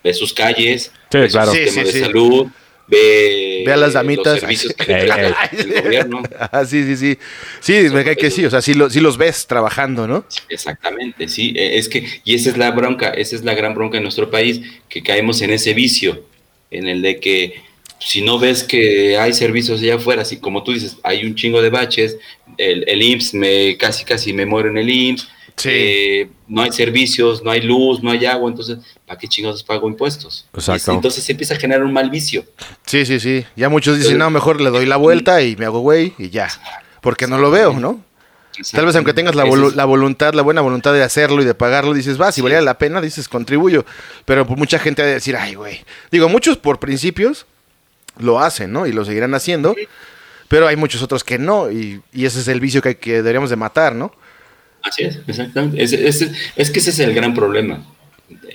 ve sus calles, Sí, ve su sistema Sí, sí, de sí. salud, ve, Ve a las los damitas. servicios que *laughs* Ey, le ey. da el gobierno. Ah, sí, sí, sí. Sí, me cae que sí, o sea, sí, lo- sí los ves trabajando, ¿no? Exactamente, sí, eh, es que, y esa es la bronca, esa es la gran bronca en nuestro país, que caemos en ese vicio, en el de que si no ves que hay servicios allá afuera, así como tú dices, hay un chingo de baches, el, el IMSS me casi casi me muero en el IMSS, Sí. eh, no hay servicios, no hay luz, no hay agua, entonces, ¿para qué chingados pago impuestos? Exacto. Y entonces se empieza a generar un mal vicio. Sí, sí, sí. Ya muchos dicen, no, mejor le doy la vuelta y me hago güey y ya. Porque no lo veo, ¿no? Tal vez aunque tengas la, volu- voluntad, la buena voluntad de hacerlo y de pagarlo, dices, va, si valiera la pena, dices, contribuyo. Pero pues, mucha gente va a decir, ay, güey. Digo, muchos por principios lo hacen, ¿no? Y lo seguirán haciendo. Pero hay muchos otros que no. Y, y ese es el vicio que, que deberíamos de matar, ¿no? Así es, exactamente. Es, es- es que ese es el gran problema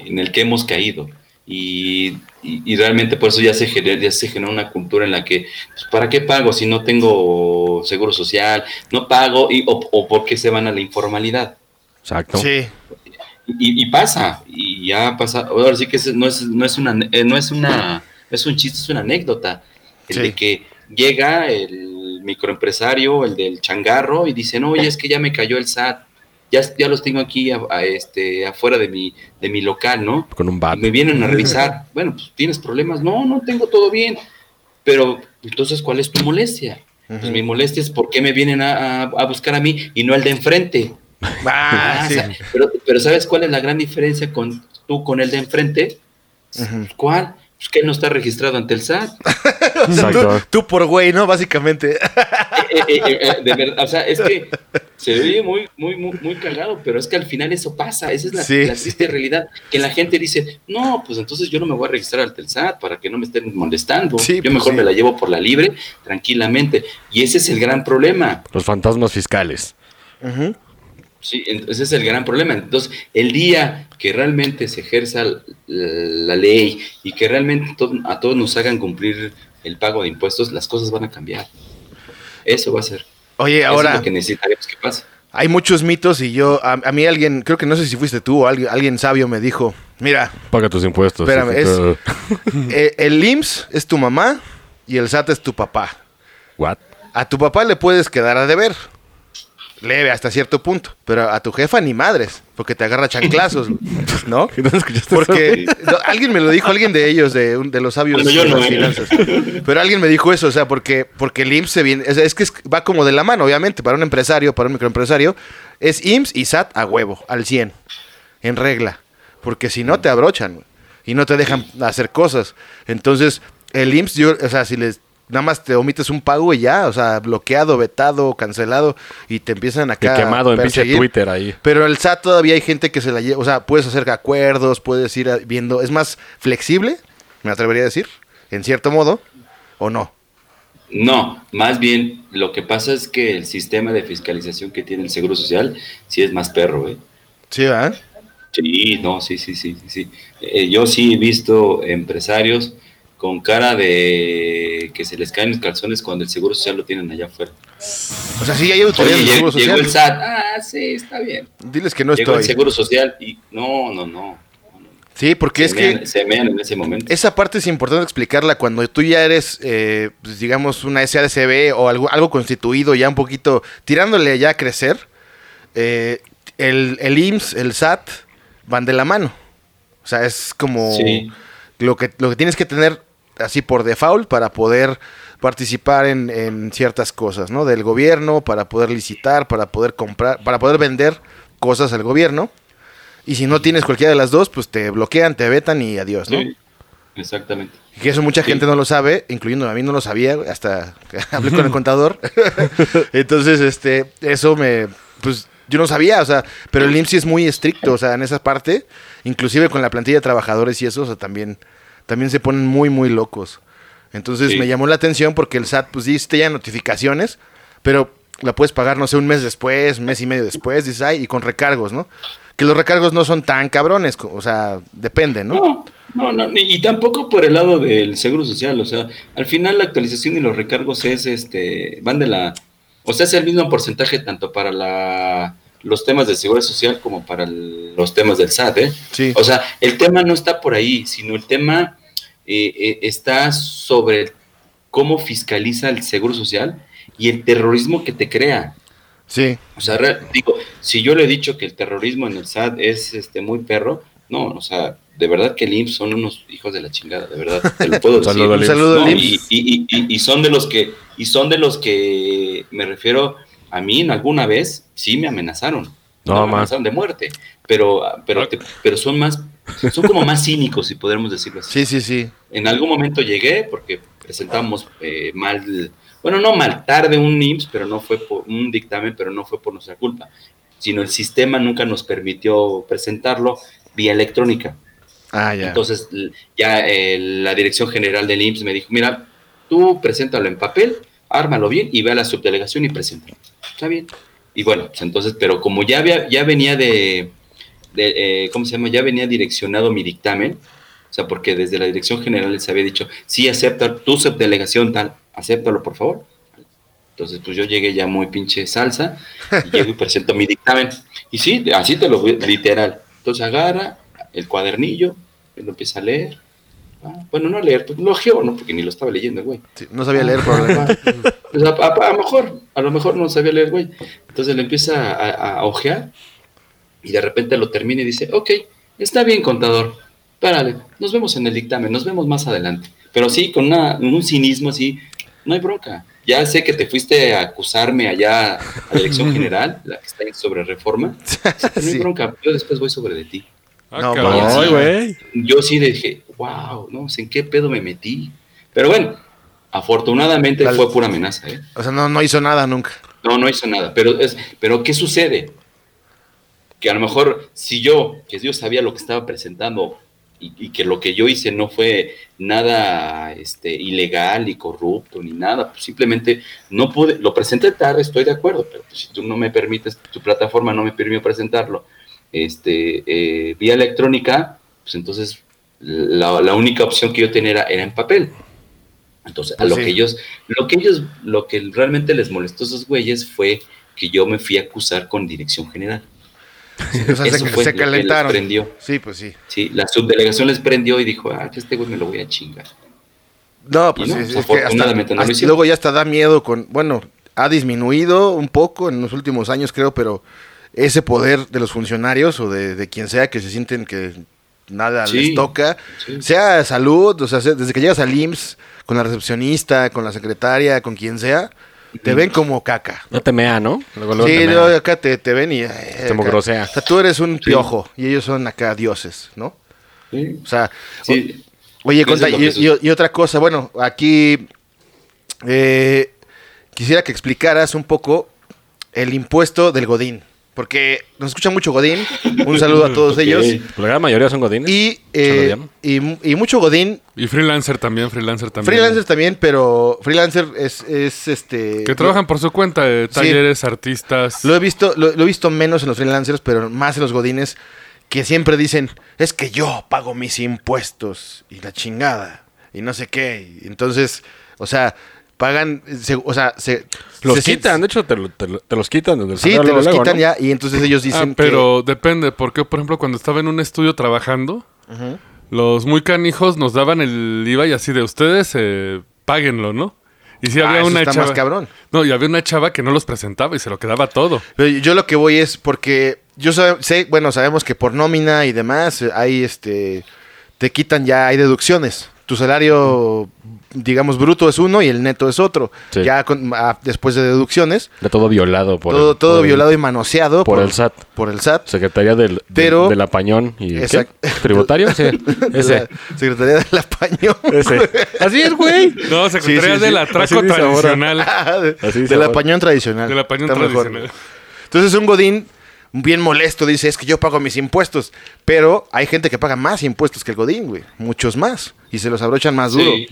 en el que hemos caído. Y, y- y realmente por eso ya se, genera, ya se genera una cultura en la que, pues, ¿para qué pago si no tengo seguro social? No pago, y, o, o por qué se van a la informalidad. Exacto. Sí. Y, y pasa, y ya pasa. Ahora sí que ese no es, no es una, eh, no es una, es un chiste, es una anécdota. El Sí. de que llega el microempresario, el del changarro, y dice, no, oye, es que ya me cayó el SAT. Ya, ya los tengo aquí a- a este, afuera de mi, de mi local, ¿no? Con un bat. Y me vienen a revisar. *laughs* Bueno, pues tienes problemas. No, no tengo todo bien. Pero entonces, ¿cuál es tu molestia? Pues mi molestia es por qué me vienen a, a- a buscar a mí y no al de enfrente. *laughs* Ah, Ah, sí. o sea, pero, pero ¿sabes cuál es la gran diferencia con tú con el de enfrente? ¿Cuál? Pues que él no está registrado ante el SAT. *laughs* O sea, tú, por güey, ¿no? Básicamente. Eh, eh, eh, de verdad, o sea, es que se ve muy, muy, muy, muy cagado, pero es que al final eso pasa, esa es la, Sí, la triste realidad, que la gente dice, no, pues entonces yo no me voy a registrar ante el SAT para que no me estén molestando, Sí, yo pues mejor sí. me la llevo por la libre, tranquilamente, y ese es el gran problema, Los fantasmas fiscales. Ujú. Sí, ese es el gran problema. Entonces, el día que realmente se ejerza la ley y que realmente to- a todos nos hagan cumplir el pago de impuestos, las cosas van a cambiar. Eso va a ser. Oye, Eso es ahora, lo que necesitaremos que pase. hay muchos mitos y yo, a, a mí alguien, creo que no sé si fuiste tú o alguien, alguien sabio me dijo, mira, Paga tus impuestos. Espérame, es- *laughs* eh, el IMSS es tu mamá y el SAT es tu papá. What? A tu papá le puedes quedar a deber. Leve hasta cierto punto. Pero a tu jefa ni madres. Porque te agarra chanclazos. *laughs* ¿No? ¿No escuchaste Porque no, alguien me lo dijo, alguien de ellos, de, un- de los sabios Bueno, yo de no, las ¿eh? finanzas. Pero alguien me dijo eso, o sea, porque, porque el IMSS se viene, o sea, es que es- va como de la mano, obviamente, para un empresario, para un microempresario, es IMSS y SAT a huevo, al 100, en regla. Porque si no te abrochan güey, y no te dejan hacer cosas. Entonces, el IMSS, yo, o sea, si les nada más te omites un pago y ya, o sea, bloqueado, vetado, cancelado, y te empiezan acá quemado a en pinche. Twitter ahí. Pero el SAT todavía hay gente que se la lleva, o sea, puedes hacer acuerdos, puedes ir viendo, es más flexible, me atrevería a decir, en cierto modo, o no. No, más bien lo que pasa es que el sistema de fiscalización que tiene el Seguro Social sí es más perro, ¿eh? Sí, ¿verdad? Sí, no, sí, sí, sí, sí, sí. Eh, yo sí he visto empresarios con cara de que se les caen los calzones cuando el Seguro Social lo tienen allá afuera. O sea, sí hay autoridad del llegó, Seguro llegó el Social. SAT. Ah, sí, está bien. Diles que no llegó el estoy. Seguro Social y no, no, no. Sí, porque es mean, que se mean en ese momento. esa parte es importante explicarla cuando tú ya eres, eh, pues, digamos, una SADCB o algo, algo constituido, ya un poquito, tirándole ya a crecer, eh, el, el IMSS, el SAT, van de la mano. O sea, es como Sí. lo, que, lo que tienes que tener así por default para poder participar en, en ciertas cosas, ¿no? Del gobierno, para poder licitar, para poder comprar, para poder vender cosas al gobierno. Y si no tienes cualquiera de las dos, pues te bloquean, te vetan y adiós, ¿no? Sí, exactamente. Y que eso mucha Sí. gente no lo sabe, incluyendo a mí no lo sabía, hasta que *laughs* hablé con el *laughs* contador. *laughs* Entonces, este, eso me, pues yo no sabía, o sea, pero el IMSS es muy estricto, o sea, en esa parte, inclusive con la plantilla de trabajadores y eso, o sea, también, también se ponen muy, muy locos. Entonces Sí. me llamó la atención porque el SAT, pues sí, te ya notificaciones, pero la puedes pagar, no sé, un mes después, un mes y medio después, dices, ay, y con recargos, ¿no? Que los recargos no son tan cabrones, o sea, depende, ¿no? No, no, no, y tampoco por el lado del seguro social, o sea, al final la actualización y los recargos es este, van de la, o sea, es el mismo porcentaje tanto para la los temas de seguridad social como para el- los temas del SAT, ¿eh? Sí. O sea, el tema no está por ahí, sino el tema eh, eh, está sobre cómo fiscaliza el seguro social y el terrorismo que te crea. Sí. O sea, digo, si yo le he dicho que el terrorismo en el SAT es este muy perro, no, o sea, de verdad que el IMSS son unos hijos de la chingada, de verdad, te lo puedo *laughs* Un decir. saludo al No, y, y- y- y son de los que, y son de los que me refiero a mí en alguna vez, sí me amenazaron. No, me amenazaron de muerte, pero, pero, te- pero son más, son como más cínicos, si podemos decirlo así. Sí, sí, sí. En algún momento llegué porque presentamos eh, mal, bueno, no mal, tarde un IMSS, pero no fue por un dictamen, pero no fue por nuestra culpa, sino el sistema nunca nos permitió presentarlo vía electrónica. Ah, ya. Entonces, ya eh, la dirección general del IMSS me dijo, mira, tú preséntalo en papel, ármalo bien y ve a la subdelegación y preséntalo. Está bien. Y bueno, pues entonces, pero como ya, había, ya venía de, eh, ¿cómo se llama? Ya venía direccionado mi dictamen, o sea, porque desde la dirección general les había dicho, sí, acepta tu subdelegación tal, acéptalo, por favor. Entonces, pues yo llegué ya muy pinche salsa y llego y presento mi dictamen. Y sí, así te lo voy, literal. Entonces agarra el cuadernillo, y lo empieza a leer. Ah, bueno, no a leer, pues lo geó, ¿no? Porque ni lo estaba leyendo, güey. Sí, no sabía leer probablemente. *laughs* Pues a, a- a lo mejor, a lo mejor no sabía leer, güey. Entonces le empieza a, a ojear y de repente lo termina y dice, ok, está bien, contador, párale, nos vemos en el dictamen, nos vemos más adelante. Pero sí, con una- un cinismo así, no hay bronca. Ya sé que te fuiste a acusarme allá a la elección *laughs* general, la que está sobre reforma. *laughs* Pero no hay bronca, yo después voy sobre de ti. Ah, No, güey. Yo sí le dije, wow, no sé en qué pedo me metí. Pero bueno, afortunadamente Dale. fue pura amenaza, ¿eh? O sea, no, no hizo nada nunca. No, no hizo nada. Pero, es, pero ¿qué sucede? Que a lo mejor si yo, que yo sabía lo que estaba presentando y, y que lo que yo hice no fue nada este, ilegal y corrupto ni nada, pues simplemente no pude, lo presenté tarde, estoy de acuerdo, pero pues si tú no me permites, tu plataforma no me permitió presentarlo este, eh, vía electrónica, pues entonces la, la única opción que yo tenía era, era en papel. Entonces, a Pues lo que ellos, lo que ellos, lo que realmente les molestó a esos güeyes fue que yo me fui a acusar con dirección general. O sea, Eso se, fue se que les calentaron. prendió. Sí, pues sí. Sí, la subdelegación les prendió y dijo, ah, este güey me lo voy a chingar. No, pues no, pues, es que hasta, no hasta- luego ya hasta da miedo con, bueno, ha disminuido un poco en los últimos años creo, pero ese poder de los funcionarios o de, de quien sea que se sienten que nada Sí, les toca, sí. sea salud, o sea, sea- desde que llegas al IMSS, con la recepcionista, con la secretaria, con quien sea, te ven como caca. Ya te mea, ¿no? Luego, luego Sí, te mea. luego acá te, te ven y... eh, Te acá. grosea. O sea, tú eres un piojo y ellos son acá dioses, ¿no? Sí, O sea, sí, Oye, conta, y, y- y otra cosa, bueno, aquí eh, quisiera que explicaras un poco el impuesto del Godín, porque nos escucha mucho Godín, un saludo a *laughs* todos ellos, La gran mayoría son godines. y, ¿Se lo eh, y, y mucho Godín, Y freelancer también, freelancer también. freelancers también, pero freelancer es, es este... Que trabajan por su cuenta, eh, Sí. talleres, artistas. Lo he visto, lo, lo he visto menos en los freelancers, pero más en los godines que siempre dicen, es que yo pago mis impuestos y la chingada y no sé qué. Entonces, o sea, pagan, se- o sea, se Los se- quitan, de hecho, te, lo- te lo- te los quitan desde el Sí, te los luego, quitan ¿no? ya y entonces ellos Ah, dicen pero depende, porque por ejemplo cuando estaba en un estudio trabajando, que Ujú. los muy canijos nos daban el IVA y así de ustedes, eh, páguenlo, ¿no? Y si Ah, había eso una está chava. más cabrón. No, y había una chava que no los presentaba y se lo quedaba todo. Pero yo lo que voy es porque yo sabe- sé, bueno, sabemos que por nómina y demás eh, hay este te quitan ya hay deducciones. Tu salario digamos bruto es uno y el neto es otro. Sí. Ya con- ah, después de deducciones, De todo violado por todo el, todo por el- violado y manoseado por el SAT. Por el SAT. Secretaría del, Pero- del Apañón y ¿qué? ¿Tributario? *laughs* Sí, ese. La Secretaría del Apaño. Ese. Así es, güey. No, Secretaría Sí, sí, sí. del Atraco ahora. Tradicional. *laughs* Ah, de- Así del apañón tradicional. Del apañón Está mejor. tradicional. Entonces un Godín bien molesto dice, es que yo pago mis impuestos. Pero hay gente que paga más impuestos que el Godín, güey. Muchos más. Y se los abrochan más Sí.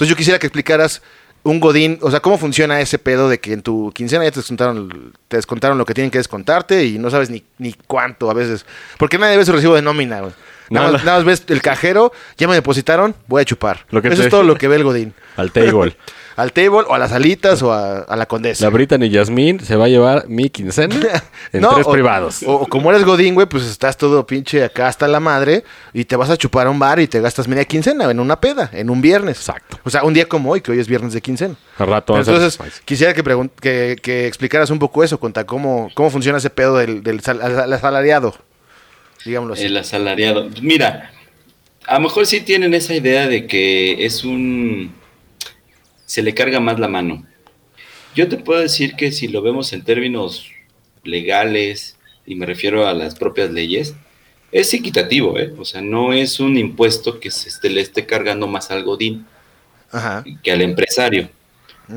Entonces yo quisiera que explicaras un Godín, o sea, cómo funciona ese pedo de que en tu quincena ya te descontaron, te descontaron lo que tienen que descontarte y no sabes ni, ni cuánto a veces. Porque nadie ve su recibo de nómina, güey. Nada, No, más, nada más ves el cajero, ya me depositaron, voy a chupar. Lo que Eso te- es todo lo que ve el Godín. *laughs* Al table. Al table o a las alitas o a, a la condesa. La Brittany y Yasmín se va a llevar mi quincena *laughs* en No, tres o- privados. O, o como eres Godín, güey, pues estás todo pinche acá hasta la madre y te vas a chupar a un bar y te gastas media quincena en una peda, en un viernes. Exacto. O sea, un día como hoy, que hoy es viernes de quincena. Al rato entonces, quisiera que, que, que explicaras un poco eso, conta cómo, cómo funciona ese pedo del, del sal- al- asalariado, digámoslo así. el asalariado. Mira, a lo mejor sí tienen esa idea de que es un... se le carga más la mano. Yo te puedo decir que si lo vemos en términos legales y me refiero a las propias leyes, es equitativo, ¿eh? O sea, no es un impuesto que se esté, le esté cargando más al Godín Ajá. que al empresario.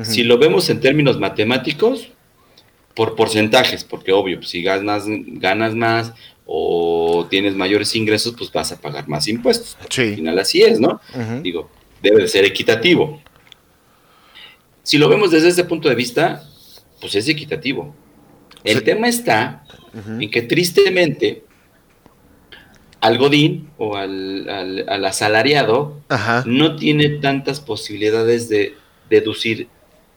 Si lo vemos en términos matemáticos, por porcentajes, porque obvio, pues, si ganas, ganas más o tienes mayores ingresos, pues vas a pagar más impuestos. Al Sí. final así es, ¿no? Digo, debe de ser equitativo. Si lo vemos desde ese punto de vista, pues es equitativo. El Sí. tema está en que tristemente al godín o al, al- al asalariado Ajá. no tiene tantas posibilidades de deducir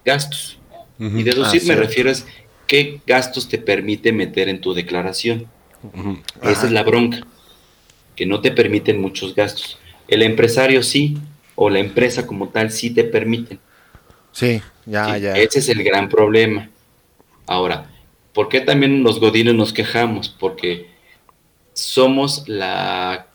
gastos. Y deducir Ah, me refiero es qué gastos te permite meter en tu declaración. Esa es la bronca, que no te permiten muchos gastos. El empresario sí, o la empresa como tal sí te permiten. Sí, ya, Sí, ya. Ese es el gran problema. Ahora, ¿por qué también los godines nos quejamos? Porque somos la,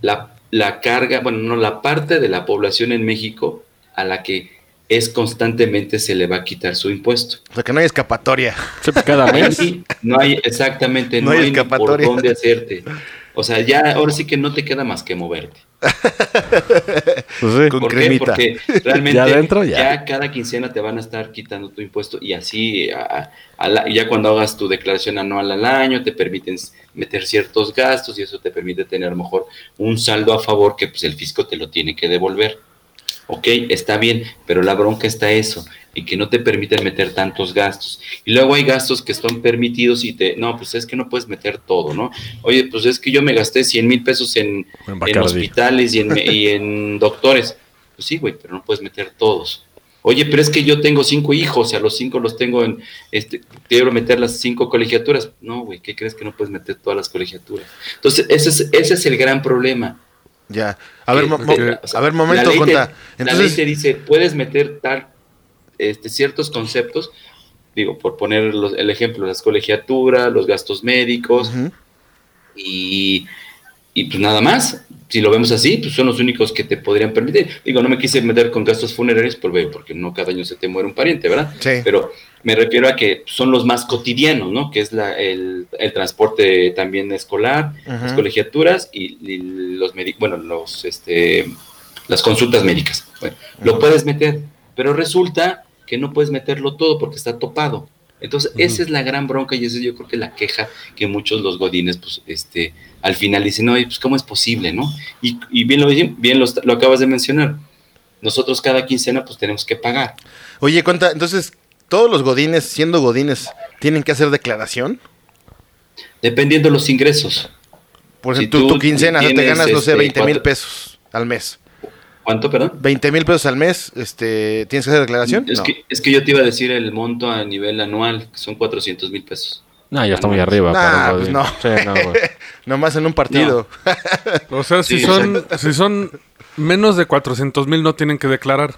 la, la carga, bueno, no, la parte de la población en México a la que es constantemente se le va a quitar su impuesto. O sea, que no hay escapatoria. Pues, cada mes. No hay, exactamente, No no, hay hay, ni por escapatoria. dónde hacerte. O sea, ya ahora sí que no te queda más que moverte. *laughs* Pues sí. Con ¿Por qué? cremita. Porque *laughs* realmente Ya adentro, ya. ya. cada quincena te van a estar quitando tu impuesto y así a- a- a la- ya cuando hagas tu declaración anual al año te permiten meter ciertos gastos y eso te permite tener a lo mejor un saldo a favor que pues el fisco te lo tiene que devolver. Ok, está bien, pero la bronca está eso, y que no te permiten meter tantos gastos. Y luego hay gastos que son permitidos y te, no, pues es que no puedes meter todo, ¿no? Oye, pues es que yo me gasté 100 mil pesos en, En en Bacardi. hospitales y en, y en *laughs* doctores. Pues sí, güey, pero no puedes meter todos. Oye, pero es que yo tengo cinco hijos, a los cinco los tengo en, este, quiero meter las cinco colegiaturas. No, güey, ¿qué crees que no puedes meter todas las colegiaturas? Entonces, ese es, ese es el gran problema. Ya. A ver, Que- mo- mo- que, o sea, a ver, momento, la ley te- Conta. La ley Entonces, te dice, puedes meter tal, este, ciertos conceptos, digo, por poner los- el ejemplo, las colegiaturas, los gastos médicos, ujú, y, y pues nada más. Si lo vemos así, pues son los únicos que te podrían permitir. Digo, no me quise meter con gastos funerarios, güey, porque no cada año se te muere un pariente, ¿verdad? Sí. Pero me refiero a que son los más cotidianos, ¿no? Que es la, el, el transporte también escolar, las colegiaturas y, y los médicos, bueno, los, este, las consultas médicas. Bueno, lo puedes meter, pero resulta que no puedes meterlo todo porque está topado. Entonces, esa es la gran bronca y esa es yo creo que la queja que muchos los godines, pues, este, al final dicen, oye, pues, ¿cómo es posible, no? Y, y bien, lo, bien lo, lo acabas de mencionar. Nosotros cada quincena, pues, tenemos que pagar. Oye, Conta, entonces, ¿todos los godines, siendo godines, tienen que hacer declaración? Dependiendo de los ingresos. Por Si ejemplo, tu, tú tu quincena, ¿no? te tienes, ganas, no sé, este, 20 mil pesos al mes. ¿Cuánto, perdón? 20 mil pesos al mes, este, ¿tienes que hacer declaración? Es, No. que, es que yo te iba a decir el monto a nivel anual, que son 400 mil pesos. No, ya está muy arriba. Nah, pues no. Sí, no. *laughs* Nomás en un partido. O sea, si Sí, son, si son menos de 400 mil no tienen que declarar.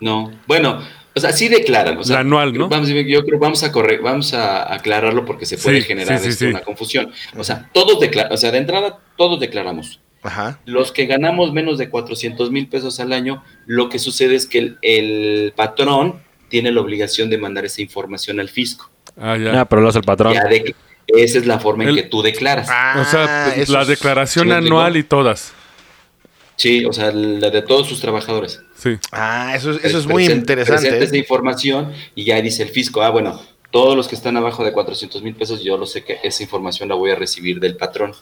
No, bueno, o sea, sí declaran. O sea, La anual, ¿no? Vamos, yo creo vamos a correr, vamos a aclararlo porque se puede Sí, generar sí, sí, esto, sí. una confusión. O sea, todos declaran, o sea, de entrada todos declaramos. Ajá. Los que ganamos menos de 400 mil pesos al año, lo que sucede es que el, el patrón tiene la obligación de mandar esa información al fisco. Ah, ya. Ah, pero lo hace el patrón. Ya de- esa es la forma en El- que tú declaras. Ah, o sea, la declaración anual y todas. Sí, o sea, la de todos sus trabajadores. Sí. Ah, eso, es- eso es muy interesante. presentes ¿eh? de información y ya dice el fisco, ah, bueno, todos los que están abajo de 400 mil pesos, yo lo sé que esa información la voy a recibir del patrón.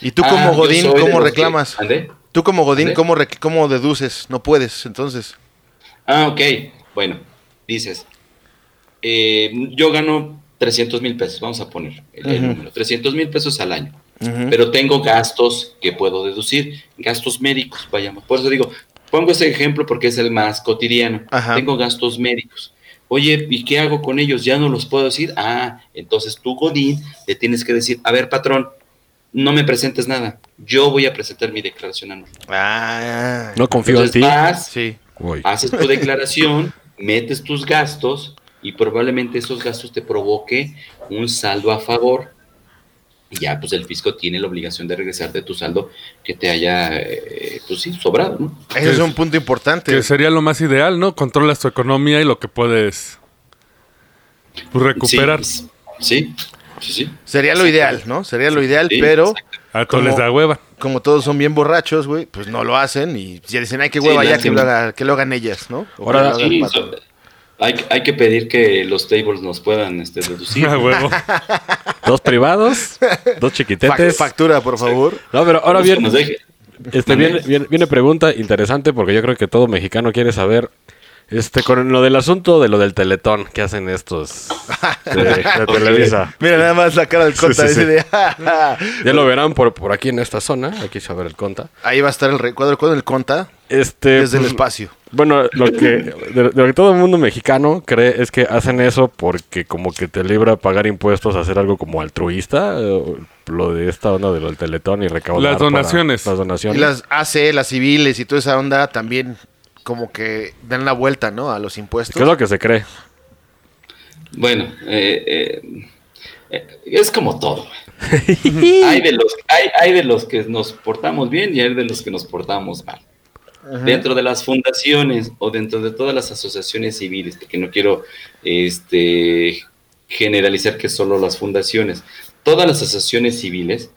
Y tú Ah, como yo Godín, ¿cómo que- reclamas? ¿Andé? Tú como Godín, ¿Mande? ¿cómo, ¿cómo deduces? No puedes, entonces. Ah, ok. Bueno, dices, eh, yo gano 300 mil pesos, vamos a poner el, número, 300 mil pesos al año. Pero tengo gastos que puedo deducir, gastos médicos, vayamos. Por eso digo, pongo ese ejemplo porque es el más cotidiano. Ajá. Tengo gastos médicos. Oye, ¿y qué hago con ellos? Ya no los puedo decir. Ah, entonces tú, Godín, le tienes que decir, a ver, patrón, no me presentes nada. Yo voy a presentar mi declaración anual. Ah, No confío en ti. vas, sí. Haces tu declaración, *laughs* metes tus gastos y probablemente esos gastos te provoque un saldo a favor. Y ya, pues el fisco tiene la obligación de regresarte tu saldo que te haya, eh, pues sí, sobrado, ¿no? Ese es un punto importante. Que sería lo más ideal, ¿no? Controlas tu economía y lo que puedes pues, recuperar. Sí, sí. Sí, sí. Sería lo ideal, ¿no? Sería lo ideal, Sí, pero. A todos Como- les da hueva. como todos son bien borrachos, güey, pues no lo hacen y ya dicen, ay, qué Sí, hueva ya, que lo, haga- que lo hagan ellas, ¿no? O Ahora- que so- hay, hay que pedir que los tables nos puedan este, deducir. A huevo. *laughs* Dos privados, dos chiquitetes. factura, por favor. No, pero ahora Pues bien, que nos deje. este, viene, viene, viene pregunta interesante porque yo creo que todo mexicano quiere saber. Este, con lo del asunto de lo del teletón que hacen estos *laughs* de, de Televisa. Mira nada más la cara del conta. sí, ese sí. de, *laughs* "Ja, ja". Ya lo verán por, por aquí en esta zona. Aquí se va a ver el conta. Ahí va a estar el recuadro con el conta Este, desde el pues, espacio. Bueno, lo que, *laughs* de, de lo que todo el mundo mexicano cree es que hacen eso porque como que te libra pagar impuestos a hacer algo como altruista, lo de esta onda de lo del teletón y recaudar Las para- donaciones. las Y donaciones. las AC, las civiles y toda esa onda también como que dan la vuelta, ¿no? A los impuestos. ¿Qué es lo que se cree? Bueno, eh, eh, es como todo. *laughs* hay, de los, hay, hay de los que nos portamos bien y hay de los que nos portamos mal. Dentro de las fundaciones o dentro de todas las asociaciones civiles, porque no quiero este, generalizar que solo las fundaciones, todas las asociaciones civiles.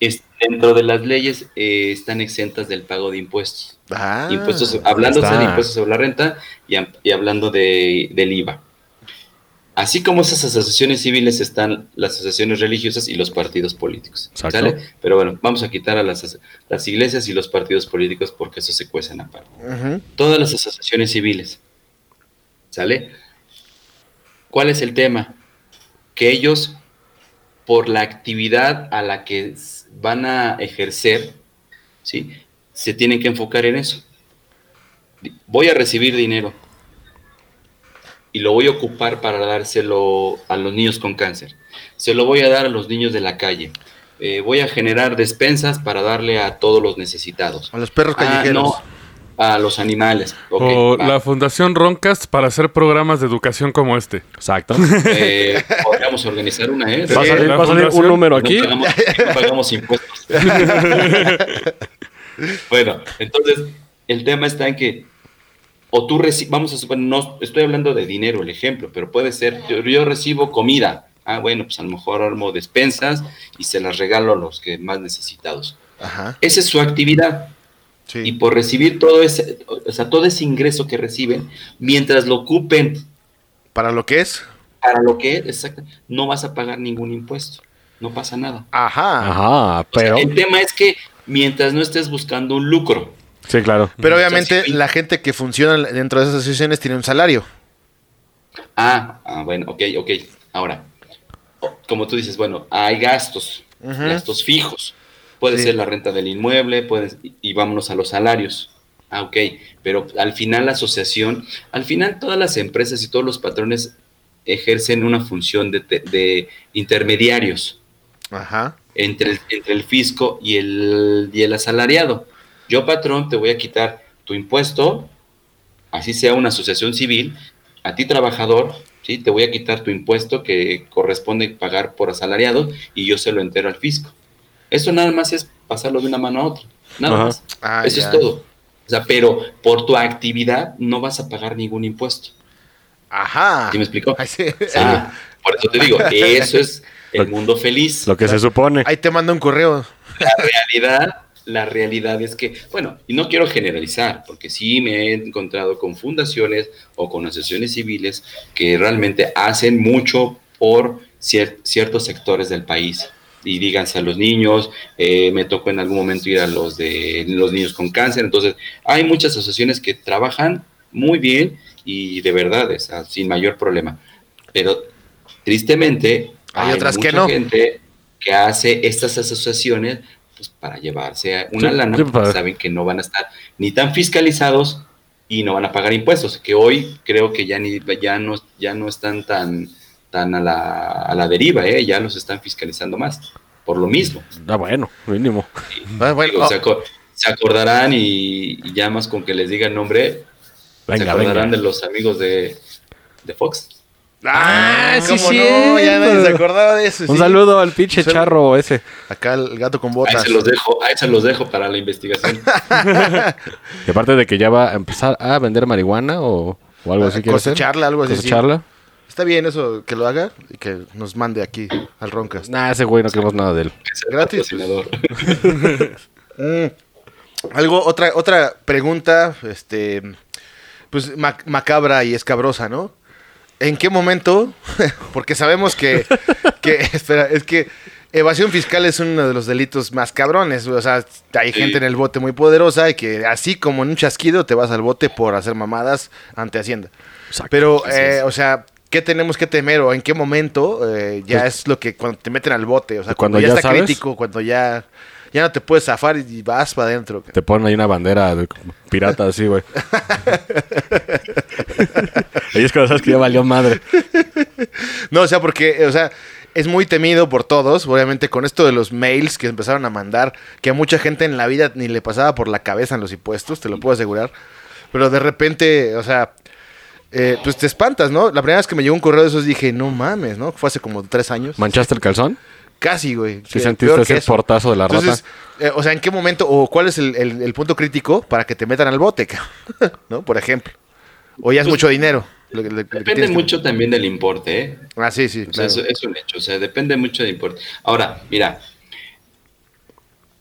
Es- dentro de las leyes eh, están exentas del pago de impuestos. Ah, impuestos, hablando de impuestos sobre la renta y, y hablando de, del IVA. Así como esas asociaciones civiles están las asociaciones religiosas y los partidos políticos. ¿sale? Pero bueno, vamos a quitar a las, as- las iglesias y los partidos políticos porque eso se cuecen aparte. Ujú. Todas las asociaciones civiles. ¿Sale? ¿Cuál es el tema? Que ellos, por la actividad a la que van a ejercer, ¿sí? se tienen que enfocar en eso. Voy a recibir dinero y lo voy a ocupar para dárselo a los niños con cáncer. Se lo voy a dar a los niños de la calle. Eh, voy a generar despensas para darle a todos los necesitados. A los perros Ah, callejeros. no, a los animales. O va. la Fundación Roncast para hacer programas de educación como este. Exacto. Eh, podríamos organizar una, ¿eh? Va a salir, la va a salir un número No aquí. pagamos, no pagamos impuestos. *laughs* bueno, entonces, el tema está en que, o tú recibes, vamos a suponer, no estoy hablando de dinero, el ejemplo, pero puede ser, yo, yo recibo comida. Ah, bueno, pues a lo mejor armo despensas y se las regalo a los que más necesitados. Ajá. Esa es su actividad. Sí. Y por recibir todo ese, o sea, todo ese ingreso que reciben, mientras lo ocupen Para lo que es. para lo que es, exacto, no vas a pagar ningún impuesto. No pasa nada. Ajá. Ajá, O sea, pero... el tema es que mientras no estés buscando un lucro, Sí, claro. Pero O sea, obviamente la gente que funciona dentro de esas asociaciones tiene un salario. ah, ah, bueno, ok, ok. Ahora, como tú dices, bueno, hay gastos, gastos fijos. Puede Sí. ser la renta del inmueble, puede, y- vámonos a los salarios. Ah, ok, pero al final la asociación, al final todas las empresas y todos los patrones ejercen una función de, de intermediarios. Ajá. entre el, entre el fisco y el, y el asalariado. Yo, patrón, te voy a quitar tu impuesto, así sea una asociación civil, a ti, trabajador, ¿sí? te voy a quitar tu impuesto que corresponde pagar por asalariado y yo se lo entero al fisco. Eso nada más es pasarlo de una mano a otra. Nada Ajá. más. Ah, Eso ya. es todo. O sea, pero por tu actividad no vas a pagar ningún impuesto. Ajá. ¿Sí me explicó? Ay, sí. Ah, por eso te digo, *laughs* eso es el mundo feliz. Lo que se supone. Ahí te manda un correo. la realidad, la realidad es que, bueno, y no quiero generalizar, porque sí me he encontrado con fundaciones o con asociaciones civiles que realmente hacen mucho por cier- ciertos sectores del país. Y díganse a los niños, eh, me tocó en algún momento ir a los de los niños con cáncer. Entonces, hay muchas asociaciones que trabajan muy bien y de verdad, o sea, sin mayor problema. Pero tristemente, Hay otras que mucha no. gente que hace estas asociaciones pues, para llevarse una Sí, lana, sí, porque saben que no van a estar ni tan fiscalizados y no van a pagar impuestos, que hoy creo que ya, ni, ya, no, ya no están tan, tan a, la, a la deriva, ¿eh? ya los están fiscalizando más, por lo mismo. Ah, bueno, mínimo. Ah, bueno, Digo, se, aco- se acordarán y, y ya más con que les diga el nombre, se Venga, acordarán venga. de los amigos de, de Fox. Ah, Ah, sí, cómo no, ya nadie se acordaba de eso. Un sí. saludo al pinche charro ese. Acá el gato con Ahí botas. se los dejo, ahí se los dejo para la investigación. *laughs* *laughs* Y aparte de que ya va a empezar a vender marihuana o, o algo así. ¿quiere ser? Cosecharla, algo así. sí. Está bien eso, que lo haga y que nos mande aquí al Roncast. Nah, ese güey no queremos nada de él. Gratis. *laughs* Mm. Algo, otra, otra pregunta, este, pues mac- macabra y escabrosa, ¿no? ¿En qué momento? *laughs* Porque sabemos que, que, *laughs* espera, es que evasión fiscal es uno de los delitos más cabrones. O sea, hay gente en el bote muy poderosa y que así como en un chasquido te vas al bote por hacer mamadas ante Hacienda. Pero, Así eh, o sea, ¿qué tenemos que temer o en qué momento eh, ya es lo que cuando te meten al bote? O sea, Cuando cuando, ya, ya está sabes. crítico, cuando ya, ya no te puedes zafar y vas para adentro. Te ponen ahí una bandera de pirata así, güey. *laughs* Ahí es cuando sabes que ya valió madre. No, o sea, porque, o sea, es muy temido por todos, obviamente con esto de los mails que empezaron a mandar, que a mucha gente en la vida ni le pasaba por la cabeza en los impuestos, te lo puedo asegurar. Pero de repente, o sea, eh, pues te espantas, ¿no? La primera vez que me llegó un correo de esos dije, no mames, ¿no? Fue hace como tres años. ¿Manchaste el calzón? Casi, güey. ¿Sí Que- sentiste ese portazo de la Entonces, eh, o sea, ¿en qué momento o cuál es el, el- el punto crítico para que te metan al bote, cabrón? *laughs* ¿no? Por ejemplo. O ya es Pues, mucho dinero. lo lo Depende que- mucho también del importe, ¿eh? Ah, sí, sí. O sea, claro. eso es un hecho, o sea, depende mucho del importe. Ahora, mira,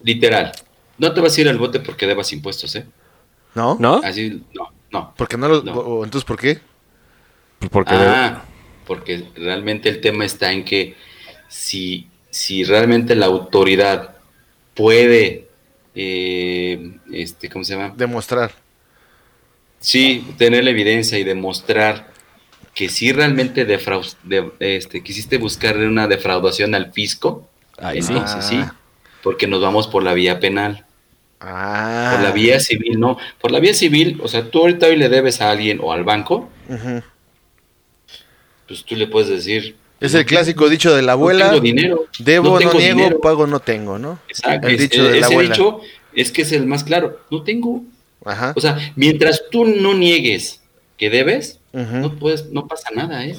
literal, no te vas a ir al bote porque debas impuestos, ¿eh? ¿No? ¿No? Así, no, no. Porque no lo. No. o- entonces, ¿por qué? Porque Ah, porque realmente el tema está en que si, si realmente la autoridad puede, eh, este, ¿cómo se llama? Demostrar. Sí, tener la evidencia y demostrar que si realmente defraud- de- este, quisiste buscar una defraudación al fisco, Ahí sí. entonces sí, porque nos vamos por la vía penal. Ah. Por la vía civil, no. Por la vía civil, o sea, tú ahorita hoy le debes a alguien o al banco, pues tú le puedes decir. Es el clásico dicho de la No abuela. tengo dinero. Debo, no, tengo niego, dinero". pago, no tengo, ¿no? Exacto. El es- dicho de la ese abuela. dicho es que es el más claro. No tengo. Ajá. O sea, mientras tú no niegues que debes, no puedes, no pasa nada, ¿eh?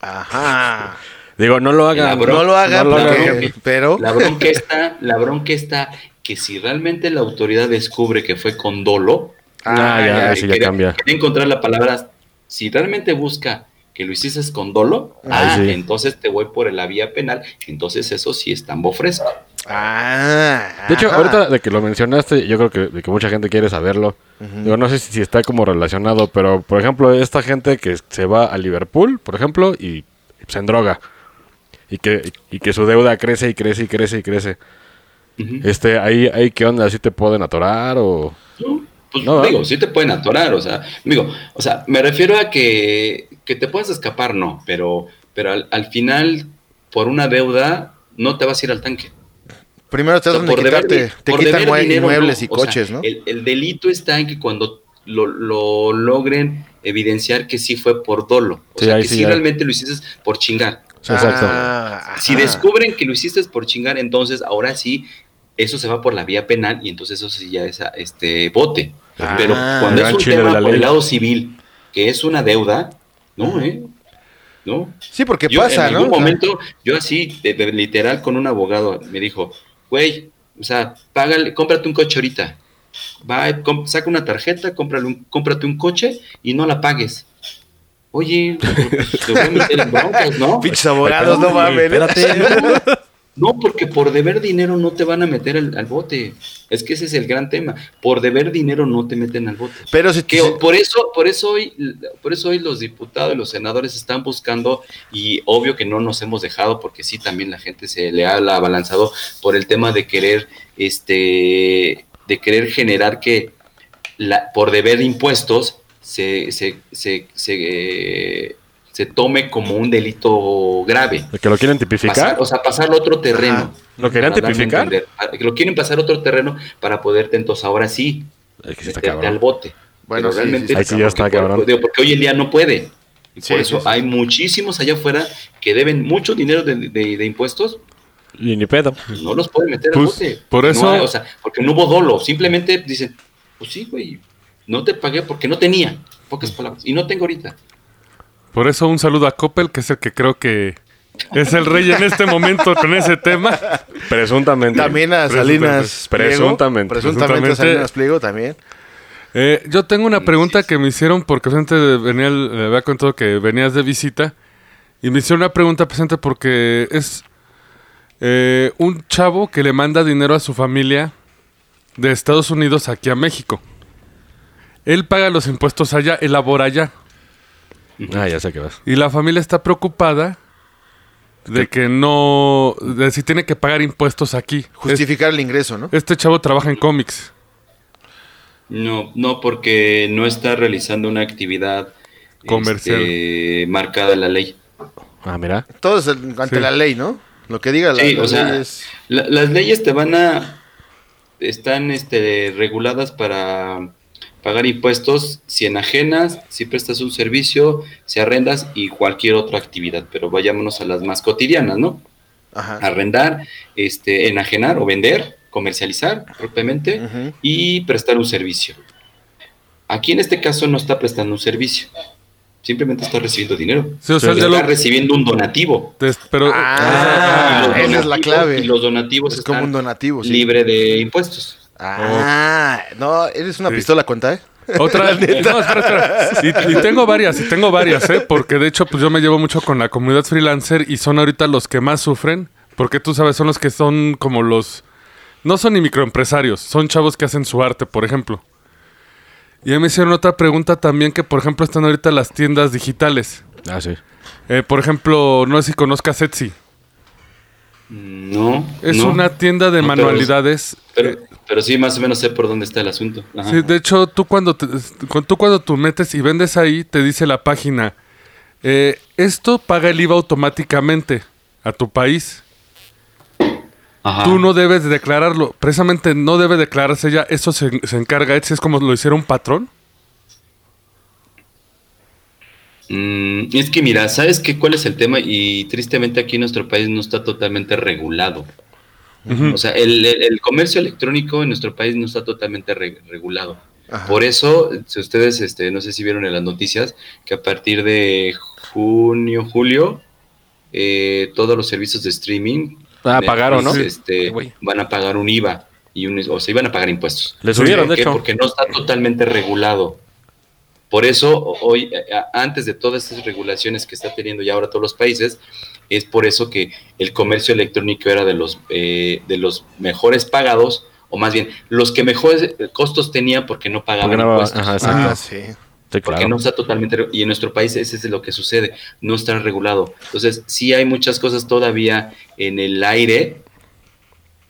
Ajá. Digo, no lo hagan. La bro- No lo hagan, no lo porque- hagan. pero. La bronca está, la bronca está que si realmente la autoridad descubre que fue con dolo, Ah, ya, eso ya quería- cambia. quería encontrar la palabra, si realmente busca que lo hiciste con dolo, ah, sí. entonces te voy por la vía penal, entonces eso sí es tambo fresco. Ah. De hecho, ajá. ahorita de que lo mencionaste, yo creo que, de que mucha gente quiere saberlo. Digo, no sé si, si está como relacionado, pero por ejemplo, esta gente que se va a Liverpool, por ejemplo, y se endroga. Y que, y que su deuda crece y crece y crece y crece. Este, ahí, ahí qué onda, ¿así te pueden atorar o...? No, Pues No, digo, ¿verdad? sí te pueden atorar, o sea, digo, o sea, me refiero a que, que te puedas escapar, no, pero, pero al, al final, por una deuda, no te vas a ir al tanque. Primero te O sea, de deber quitarte. Te por quitan deber mue- dinero, inmuebles no. y O sea, coches, ¿no? El, el delito está en que cuando lo, lo logren evidenciar que sí fue por dolo. O Sí, sea, que sí sí realmente lo hiciste por chingar. Exacto. Ah, Si ajá. descubren que lo hiciste por chingar, entonces ahora sí, eso se va por la vía penal y entonces eso sí ya es a- este bote. Ah, Pero cuando es un tema la por el lado civil, que es una deuda, no, ¿eh? No. Sí, porque Yo pasa, en ¿no? algún O sea, momento, yo así, de- de- literal, con un abogado, me dijo, güey, o sea, págale, cómprate un coche ahorita. Va, com- saca una tarjeta, cómprale un, cómprate un coche y no la pagues. Oye, *laughs* te voy a meter en broncas, ¿no? Pinches abogados, no mames. *laughs* No, porque por deber dinero no te van a meter al, al bote. Es que ese es el gran tema. Por deber dinero no te meten al bote. Pero si Que por eso, por eso hoy, por eso hoy los diputados y los senadores están buscando, y obvio que no nos hemos dejado, porque sí también la gente se le ha abalanzado por el tema de querer, este, de querer generar que la, por deber impuestos se, se, se, se, eh, se tome como un delito grave. ¿De que lo quieren tipificar? Pasar, o sea, pasarlo a otro terreno. Ajá. ¿Lo querían tipificar? entender. Que Lo quieren pasar a otro terreno para poderte entonces ahora sí Es que meterte cabrón. al bote. Bueno, sí, realmente sí, sí, Ahí sí ya está porque, cabrón. digo, porque hoy en día no puede. Y Sí, por eso sí. hay muchísimos allá afuera que deben mucho dinero de, de- de impuestos Y ni pedo. no los pueden meter Pues, al bote. por No eso- hay, o sea, porque no hubo dolo. Simplemente dicen, pues sí, güey, no te pagué porque no tenía. Pocas palabras. Y no tengo ahorita. Por eso un saludo a Coppel, que es el que creo que es el rey en este momento con ese tema. Presuntamente. También a Salinas Pliego. Presuntamente. Presuntamente a Presuntamente. Salinas Pliego también. Eh, yo tengo una pregunta que me hicieron porque gente venía, el- le había contado que venías de visita Y me hicieron una pregunta presente porque es eh, un chavo que le manda dinero a su familia de Estados Unidos aquí a México. Él paga los impuestos allá, elabora allá. Ah, ya sé que vas. Y la familia está preocupada de que no. de si tiene que pagar impuestos aquí. Justificar el ingreso, ¿no? Este chavo trabaja en cómics. No, no, porque no está realizando una actividad Comercial. este, marcada en la ley. Ah, mira. Todo es el- ante Sí. la ley, ¿no? Lo que diga la, Sí, o sea, ley es- la- las leyes te van a están este, reguladas para pagar impuestos si enajenas, si prestas un servicio, si arrendas y cualquier otra actividad, pero vayámonos a las más cotidianas, ¿no? Ajá. Arrendar, este, enajenar o vender, comercializar propiamente y prestar un servicio. Aquí en este caso no está prestando un servicio, simplemente está recibiendo dinero. Sí, o sea, Está lo- recibiendo un donativo. pero, Ah, Y los esa es la donativos- clave. Y los donativos Es como están un donativo, sí. libre de impuestos. Ah, no, eres una Sí. pistola conta, ¿eh? Otra, *laughs* no, espera, espera. Y, y tengo varias, y tengo varias, ¿eh? Porque de hecho, pues yo me llevo mucho con la comunidad freelancer y son ahorita los que más sufren. Porque tú sabes, son los que son como los. No son ni microempresarios, son chavos que hacen su arte, por ejemplo. Y ahí me hicieron otra pregunta también, que por ejemplo están ahorita las tiendas digitales. Ah, sí. Eh, por ejemplo, no sé si conozcas Etsy. No. Es no. una tienda de No, pero- manualidades. Pero, Eh, pero sí, más o menos sé por dónde está el asunto. Ajá. Sí, de hecho, tú cuando, te- tú cuando tú metes y vendes ahí, te dice la página, eh, esto paga el IVA automáticamente a tu país. Ajá. Tú no debes de declararlo. Precisamente no debe declararse ya. Eso se, se encarga Etsy. Es como lo hiciera un patrón. Mm, es que mira, ¿sabes qué? ¿Cuál es el tema? Y tristemente aquí en nuestro país no está totalmente regulado. O sea, el, el- el comercio electrónico en nuestro país no está totalmente re- regulado. Ajá. Por eso, si ustedes, este, no sé si vieron en las noticias, que a partir de junio, julio, eh, todos los servicios de streaming Ah, pagaron, ¿no? Este, van a pagar un IVA y un, o sea, iban a pagar impuestos. Le subieron, ¿Por de qué? hecho. Porque no está totalmente regulado. Por eso, hoy, antes de todas estas regulaciones que está teniendo ya ahora todos los países, es por eso que el comercio electrónico era de los, eh, de los mejores pagados, o más bien, los que mejores costos tenían porque no pagaban Porque no- impuestos. ajá, exacto. Ah, sí. Sí, Porque no está totalmente, y en nuestro país ese es lo que sucede, no está regulado. Entonces, sí hay muchas cosas todavía en el aire,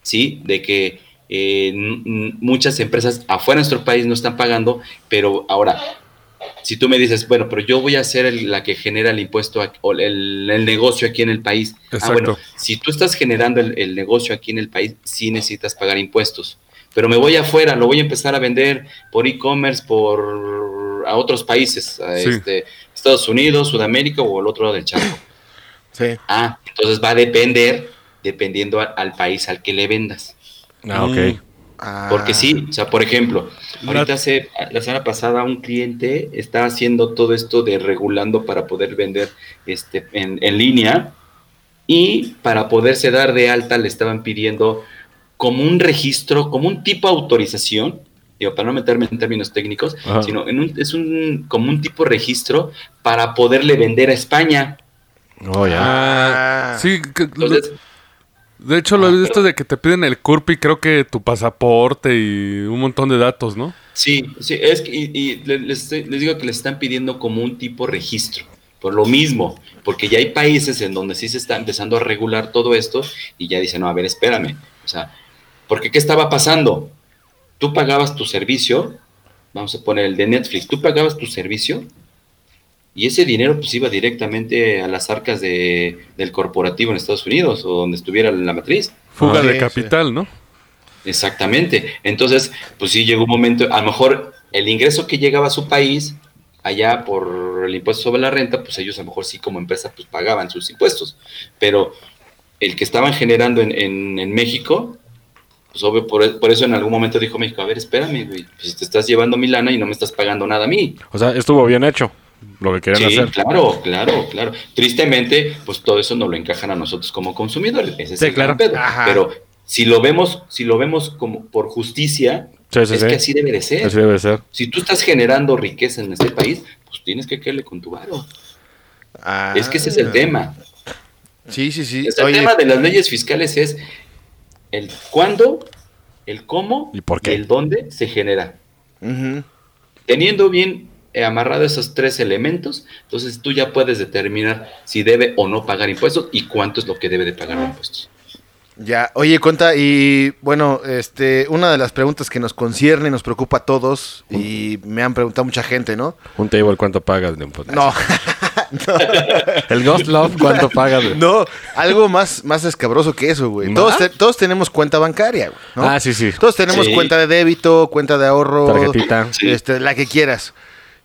¿sí? De que eh, muchas empresas afuera de nuestro país no están pagando, pero ahora, si tú me dices, bueno, pero yo voy a ser el- la que genera el impuesto ac- o el, el negocio aquí en el país. Ah, Exacto. bueno, si tú estás generando el, el negocio aquí en el país, sí necesitas pagar impuestos. Pero me voy afuera, lo voy a empezar a vender por e-commerce, por a otros países, a Sí. este, Estados Unidos, Sudamérica o el otro lado del charco. Sí. Ah, entonces va a depender, dependiendo a- al país al que le vendas. Ah, ok. Mm. Ah. Porque sí, o sea, por ejemplo, ahorita hace, la semana pasada un cliente está haciendo todo esto de regulando para poder vender este, en, en línea y para poderse dar de alta le estaban pidiendo como un registro, como un tipo de autorización, digo, para no meterme en términos técnicos, Ajá. sino en un, es un, como un tipo de registro para poderle vender a España. Oh, ya. Ah. Sí, que- Entonces, de hecho lo Ah, he visto de que te piden el CURP y creo que tu pasaporte y un montón de datos, ¿no? Sí, sí, es que, y, y le- les, les digo que les están pidiendo como un tipo de registro, por lo mismo, porque ya hay países en donde sí se está empezando a regular todo esto y ya dicen, no, a ver, espérame, o sea, porque ¿qué estaba pasando? Tú pagabas tu servicio, vamos a poner el de Netflix, tú pagabas tu servicio y ese dinero pues iba directamente a las arcas de, del corporativo en Estados Unidos o donde estuviera la matriz. Fuga Ah, de sí, capital, ¿no? Exactamente. Entonces, pues sí llegó un momento, a lo mejor el ingreso que llegaba a su país, allá por el impuesto sobre la renta, pues ellos a lo mejor sí como empresa pues pagaban sus impuestos. Pero el que estaban generando en, en- en México, pues obvio, por, por eso en algún momento dijo México, a ver, espérame, güey, pues te estás llevando mi lana y no me estás pagando nada a mí. O sea, estuvo bien hecho lo que querían Sí, hacer. claro, claro, claro. Tristemente, pues todo eso no lo encajan a nosotros como consumidores. Ese es Sí, el claro. pedo. Pero si lo vemos, si lo vemos como por justicia, Sí, sí, es que así debe de ser. Así debe ser. Si tú estás generando riqueza en este país, pues tienes que caerle con tu varo. Ah. Es que ese es el tema. Sí, sí, sí. Es el Oye, tema de las leyes fiscales es el cuándo, el cómo ¿Y por qué? el dónde se genera. Teniendo bien eh, amarrado esos tres elementos, entonces tú ya puedes determinar si debe o no pagar impuestos y cuánto es lo que debe de pagar de impuestos. Ya, oye, Conta, y bueno, este, una de las preguntas que nos concierne y nos preocupa a todos, y me han preguntado mucha gente, ¿no? Un table, ¿cuánto pagas de impuestos? No, *laughs* *laughs* El Ghost Love, ¿cuánto pagas de *laughs* no, algo más, más escabroso que eso, güey. Todos, te- todos tenemos cuenta bancaria, güey, ¿no? Ah, sí, sí. Todos tenemos Sí. cuenta de débito, cuenta de ahorro, Tarjetita. Este, la que quieras.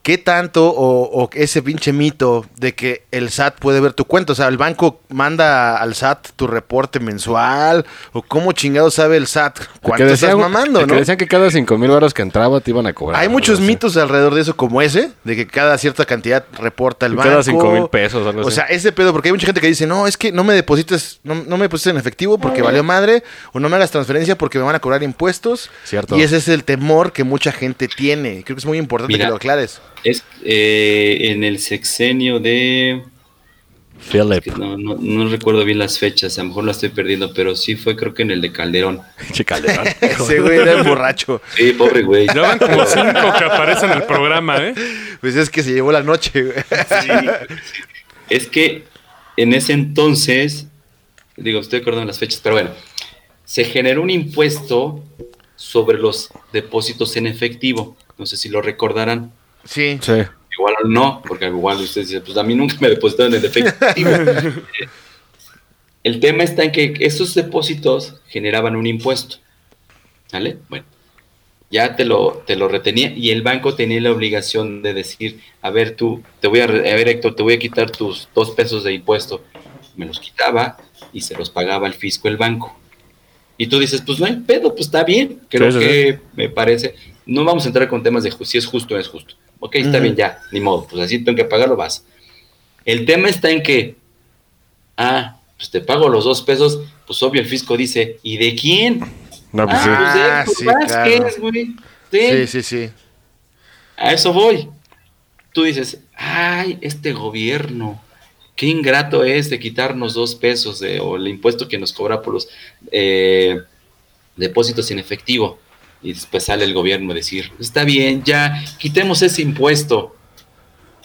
¿Qué tanto o, o ese pinche mito de que el SAT puede ver tu cuenta? O sea, el banco manda al SAT tu reporte mensual o cómo chingado sabe el SAT cuánto Que estás mamando, que ¿no? decían que cada cinco mil baros que entraba te iban a cobrar. Hay muchos así. mitos alrededor de eso como ese, de que cada cierta cantidad reporta el banco. Cada cinco mil pesos, algo O sea, ese pedo, porque hay mucha gente que dice, no, es que no me deposites, no, no me deposites en efectivo porque valió madre, o no me hagas transferencia porque me van a cobrar impuestos. Cierto. Y ese es el temor que mucha gente tiene. Creo que es muy importante Mira. que lo aclares. Es eh, en el sexenio de... Philip. No, no, no recuerdo bien las fechas, a lo mejor la estoy perdiendo, pero sí fue creo que en el de Calderón. *laughs* Che Calderón. *laughs* Ese güey era el borracho. Sí, pobre güey. Ya van como cinco que aparecen en el programa, ¿eh? Pues es que se llevó la noche, güey. Sí. Es que en ese entonces, digo, estoy acordando las fechas, pero bueno, se generó un impuesto sobre los depósitos en efectivo. No sé si lo recordarán. Sí. Sí. Igual no, porque igual ustedes dicen, pues a mí nunca me depositaron en efectivo. *laughs* El tema está en que esos depósitos generaban un impuesto. ¿Sale? Bueno, ya te lo, te lo retenía y el banco tenía la obligación de decir, a ver tú, te voy a, a ver Héctor, te voy a quitar tus dos pesos de impuesto. Me los quitaba y se los pagaba al fisco el banco. Y tú dices, pues no hay pedo, pues está bien. Creo Sí, sí, que me parece. No vamos a entrar con temas de si es justo o no es justo. Ok, está bien, ya, ni modo. Pues así tengo que pagarlo, vas. El tema está en que, ah, pues te pago los dos pesos, pues obvio el fisco dice, ¿y de quién? No, pues sí. ah, pues de Ah, Héctor sí, Vázquez, güey. Sí, Sí, sí, sí. A eso voy. Tú dices, ay, este gobierno, qué ingrato es de quitarnos dos pesos de, o el impuesto que nos cobra por los eh, depósitos en efectivo. Y después sale el gobierno a decir, está bien, ya, quitemos ese impuesto.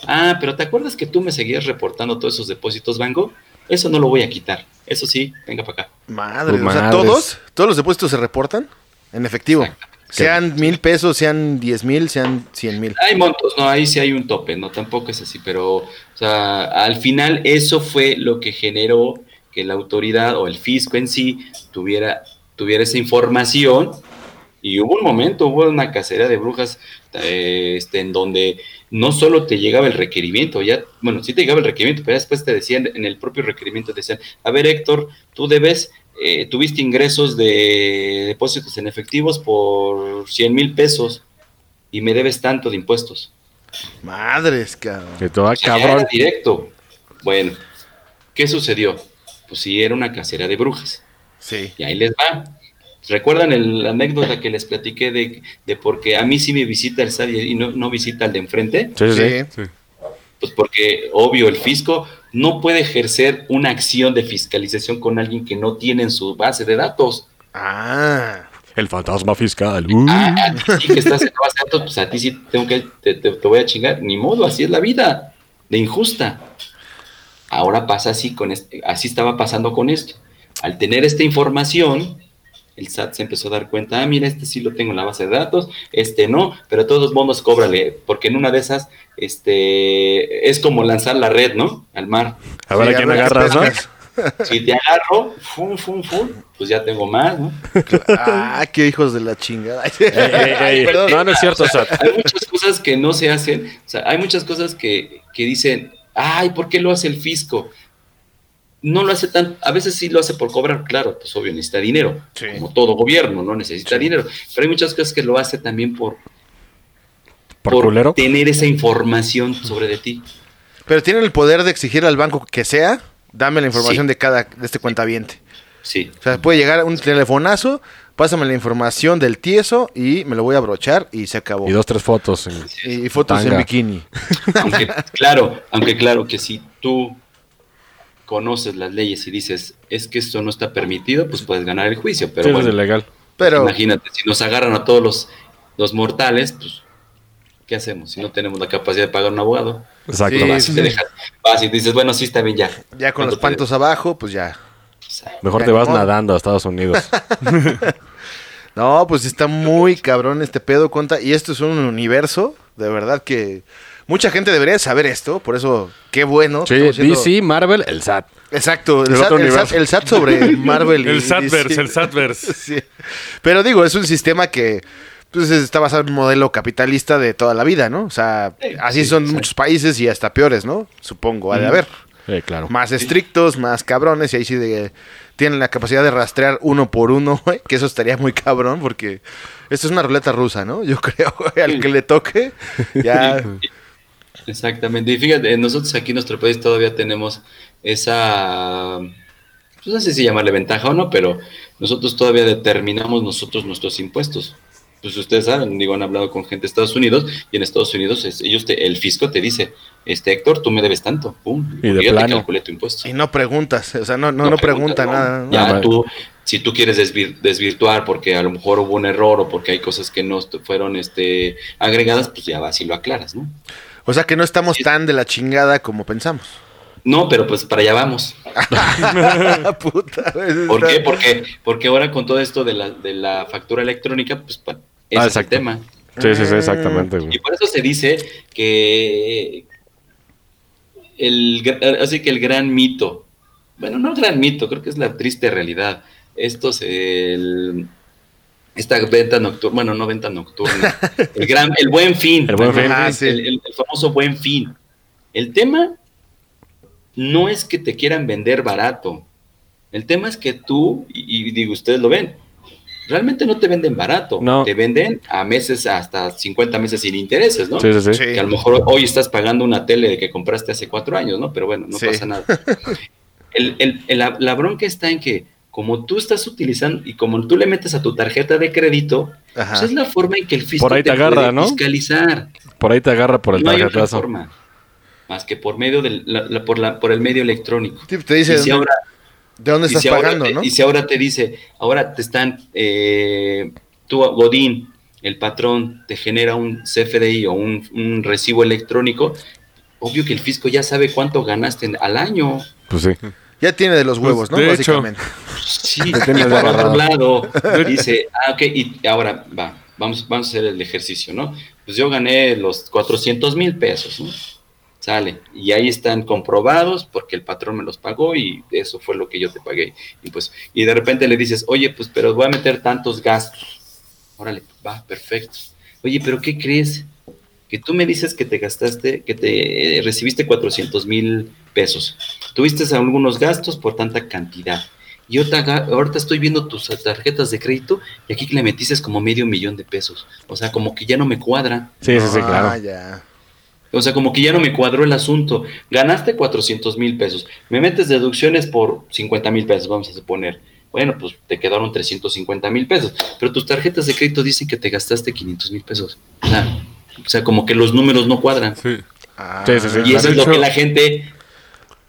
Ah, pero ¿te acuerdas que tú me seguías reportando todos esos depósitos, Banco? Eso no lo voy a quitar. Eso sí, venga para acá. Madre, Pues o sea, todos, todos los depósitos se reportan en efectivo. Exacto. Sean mil pesos, sean diez mil, sean cien mil. Hay montos, no, ahí sí hay un tope, no, tampoco es así, pero, o sea, al final eso fue lo que generó que la autoridad o el fisco en sí tuviera, tuviera esa información y hubo un momento, hubo una cacería de brujas eh, este, en donde no solo te llegaba el requerimiento, ya, bueno, sí te llegaba el requerimiento, pero ya después te decían, en el propio requerimiento te decían, a ver Héctor, tú debes, eh, tuviste ingresos de depósitos en efectivos por 100 mil pesos y me debes tanto de impuestos. Madres, cabrón. Que todo cabrón. directo. Bueno, ¿qué sucedió? Pues sí, era una casera de brujas. Sí. Y ahí les va. ¿Recuerdan el- la anécdota que les platiqué de, de por qué a mí sí me visita el SAT y no, no visita al de enfrente? Sí, sí, sí. Sí. Sí. Pues porque, obvio, el fisco no puede ejercer una acción de fiscalización con alguien que no tiene en su base de datos. Ah. El fantasma fiscal. Uh. Ah, a ti sí que estás en la base de datos, pues a ti sí tengo que, te, te- te voy a chingar. Ni modo, así es la vida, de injusta. Ahora pasa así con este, así estaba pasando con esto. Al tener esta información, el SAT se empezó a dar cuenta, ah, mira, este sí lo tengo en la base de datos, este no, pero de todos modos cóbrale, porque en una de esas, este, es como lanzar la red, ¿no? Al mar. A ver Sí, a quién agarras, ¿no? *laughs* Si te agarro, fum, fum, fum, pues ya tengo más, ¿no? Ah, qué hijos de la chingada. Ey, ey, ey. *laughs* Perdón. No, no es cierto, Sat. hay muchas cosas que no se hacen, o sea, hay muchas cosas que, que dicen, ay, ¿por qué lo hace el fisco? No lo hace tan, a veces sí lo hace por cobrar, claro, pues obvio necesita dinero, Sí. como todo gobierno, no necesita dinero, pero hay muchas cosas que lo hace también por, ¿Por culero? tener esa información sobre de ti. Pero tienen el poder de exigir al banco que sea, dame la información Sí. de cada, de este cuentaviente. Sí, O sea, puede llegar un telefonazo, pásame la información del tieso y me lo voy a brochar y se acabó. Y dos, tres fotos. en- Y, y fotos en bikini. Aunque claro, aunque claro que si tú conoces las leyes y dices, es que esto no está permitido, pues puedes ganar el juicio. Pero Sí, bueno, es ilegal. Pero imagínate, si nos agarran a todos los, los mortales, pues, ¿qué hacemos? Si no tenemos la capacidad de pagar un abogado. Exacto. Sí, vas, te dejas- vas y dices, bueno, sí está bien, ya. ya con los ¿Cuánto te- pantos abajo, pues ya. Mejor Ya te vas modo. nadando a Estados Unidos. *laughs* No, pues está muy cabrón este pedo, conta. Y esto es un universo, de verdad que mucha gente debería saber esto. Por eso, qué bueno. sí, DC, Marvel, el SAT. Exacto, el El SAT, el SAT- el SAT sobre *laughs* Marvel. y El Satverse, DC. el Satverse. *laughs* Sí. Pero digo, es un sistema que pues, está basado en un modelo capitalista de toda la vida, ¿no? O sea, Sí, así sí, son muchos países y hasta peores, ¿no? Supongo, ha de haber. Sí, claro. Más estrictos, más cabrones, y ahí sí de- tienen la capacidad de rastrear uno por uno, *laughs* güey, que eso estaría muy cabrón, porque esto es una ruleta rusa, ¿no? Yo creo, güey, al que le toque, ya... Exactamente. Y fíjate, nosotros aquí en nuestro país todavía tenemos esa, pues no sé si llamarle ventaja o no, pero nosotros todavía determinamos nosotros nuestros impuestos. Pues ustedes saben, digo, han hablado con gente de Estados Unidos y en Estados Unidos es- ellos te- el fisco te dice, este Héctor, tú me debes tanto, pum, Y de yo te calculé tu impuesto. Y no preguntas, o sea, no, no, no, pregunta no. nada. ¿no? Ya No, tú, si tú quieres desvir- desvirtuar porque a lo mejor hubo un error o porque hay cosas que no fueron este, agregadas, pues ya vas y lo aclaras, ¿no? O sea que no estamos tan de la chingada como pensamos. No, pero pues para allá vamos. *laughs* Puta, ¿Por qué? Porque, porque ahora con todo esto de la, de la factura electrónica, pues pa- ese Ah, es el tema. Sí, sí, sí, exactamente. Y por eso se dice que el, así que el gran mito, bueno, no gran mito, creo que es la triste realidad. Estos, el, esta venta nocturna, bueno, no venta nocturna, *laughs* el gran, el buen fin, El Buen Fin. Ajá, sí. el, el- el famoso buen fin. El tema no es que te quieran vender barato. El tema es que tú, y, y digo, ustedes lo ven, realmente no te venden barato. No. Te venden a meses, hasta 50 meses sin intereses, ¿no? Sí, sí, sí. Sí. Que a lo mejor hoy estás pagando una tele que compraste hace cuatro años, ¿no? Pero bueno, no Sí. pasa nada. *laughs* El- el- el- la, la bronca está en que como tú estás utilizando y como tú le metes a tu tarjeta de crédito, Ajá. pues es la forma en que el fisco Por ahí te agarra, puede ¿no? fiscalizar. Por ahí te agarra por el no hay otra tarjetazo. forma más que por medio del la- la- por, la, por el medio electrónico. Sí, te dice y si dónde- ahora, de dónde y estás si ahora pagando, te- ¿no? y si ahora te dice, ahora te están, eh, tú, Godín, el patrón, te genera un CFDI o un, un recibo electrónico, obvio que el fisco ya sabe cuánto ganaste al año. Pues sí. Ya tiene de los huevos, ¿no? de hecho. Básicamente. Sí, *laughs* Te tienes y por otro lado, *laughs* dice, ah, ok, y ahora va, vamos, vamos a hacer el ejercicio, ¿no? Pues yo gané los 400 mil pesos, ¿no? Sale, y ahí están comprobados porque el patrón me los pagó y eso fue lo que yo te pagué. Y pues, y de repente le dices, oye, pues, pero voy a meter tantos gastos. Órale, va, perfecto. Oye, pero ¿qué crees? Que tú me dices que te gastaste, que te eh, recibiste 400 mil pesos. Tuviste algunos gastos por tanta cantidad. Y ahorita, estoy viendo tus tarjetas de crédito y aquí que le metiste como medio millón de pesos. O sea, como que ya no me cuadra. Sí, sí, sí, Ah, claro. ya. O sea, como que ya no me cuadró el asunto. Ganaste 400 mil pesos. Me metes deducciones por 50 mil pesos, vamos a suponer. Bueno, pues te quedaron 350 mil pesos. Pero tus tarjetas de crédito dicen que te gastaste 500 mil pesos. O sea, o sea, como que los números no cuadran. Sí. Ah, Sí, sí, sí. Y eso es lo que la gente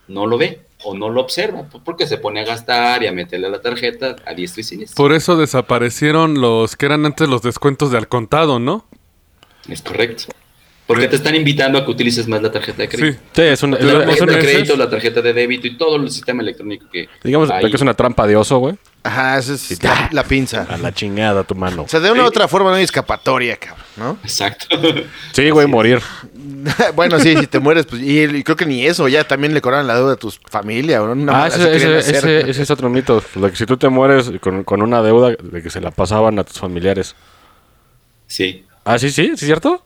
no lo ve o no lo observa, pues, porque se pone a gastar y a meterle a la tarjeta a diestro y siniestro. Por eso desaparecieron los que eran antes los descuentos de al contado, ¿no? Es correcto. Porque te están invitando a que utilices más la tarjeta de crédito. Sí, es una, La tarjeta de crédito, la tarjeta de débito y todo el sistema electrónico que digamos hay. que es una trampa de oso, güey. Ajá, esa es la, la pinza. A la chingada tu mano. O sea, de una u Sí. otra forma no hay escapatoria, cabrón, ¿no? Exacto. *laughs* Sí, güey, morir. *laughs* bueno, sí, si te mueres, pues, y, y creo que ni eso, ya también le cobran la deuda a tu familia, o una Ah, ese, ese, ese- ese es otro mito. Lo que si tú te mueres con, con una deuda de que se la pasaban a tus familiares. Sí, Ah, sí, sí, ¿sí es cierto?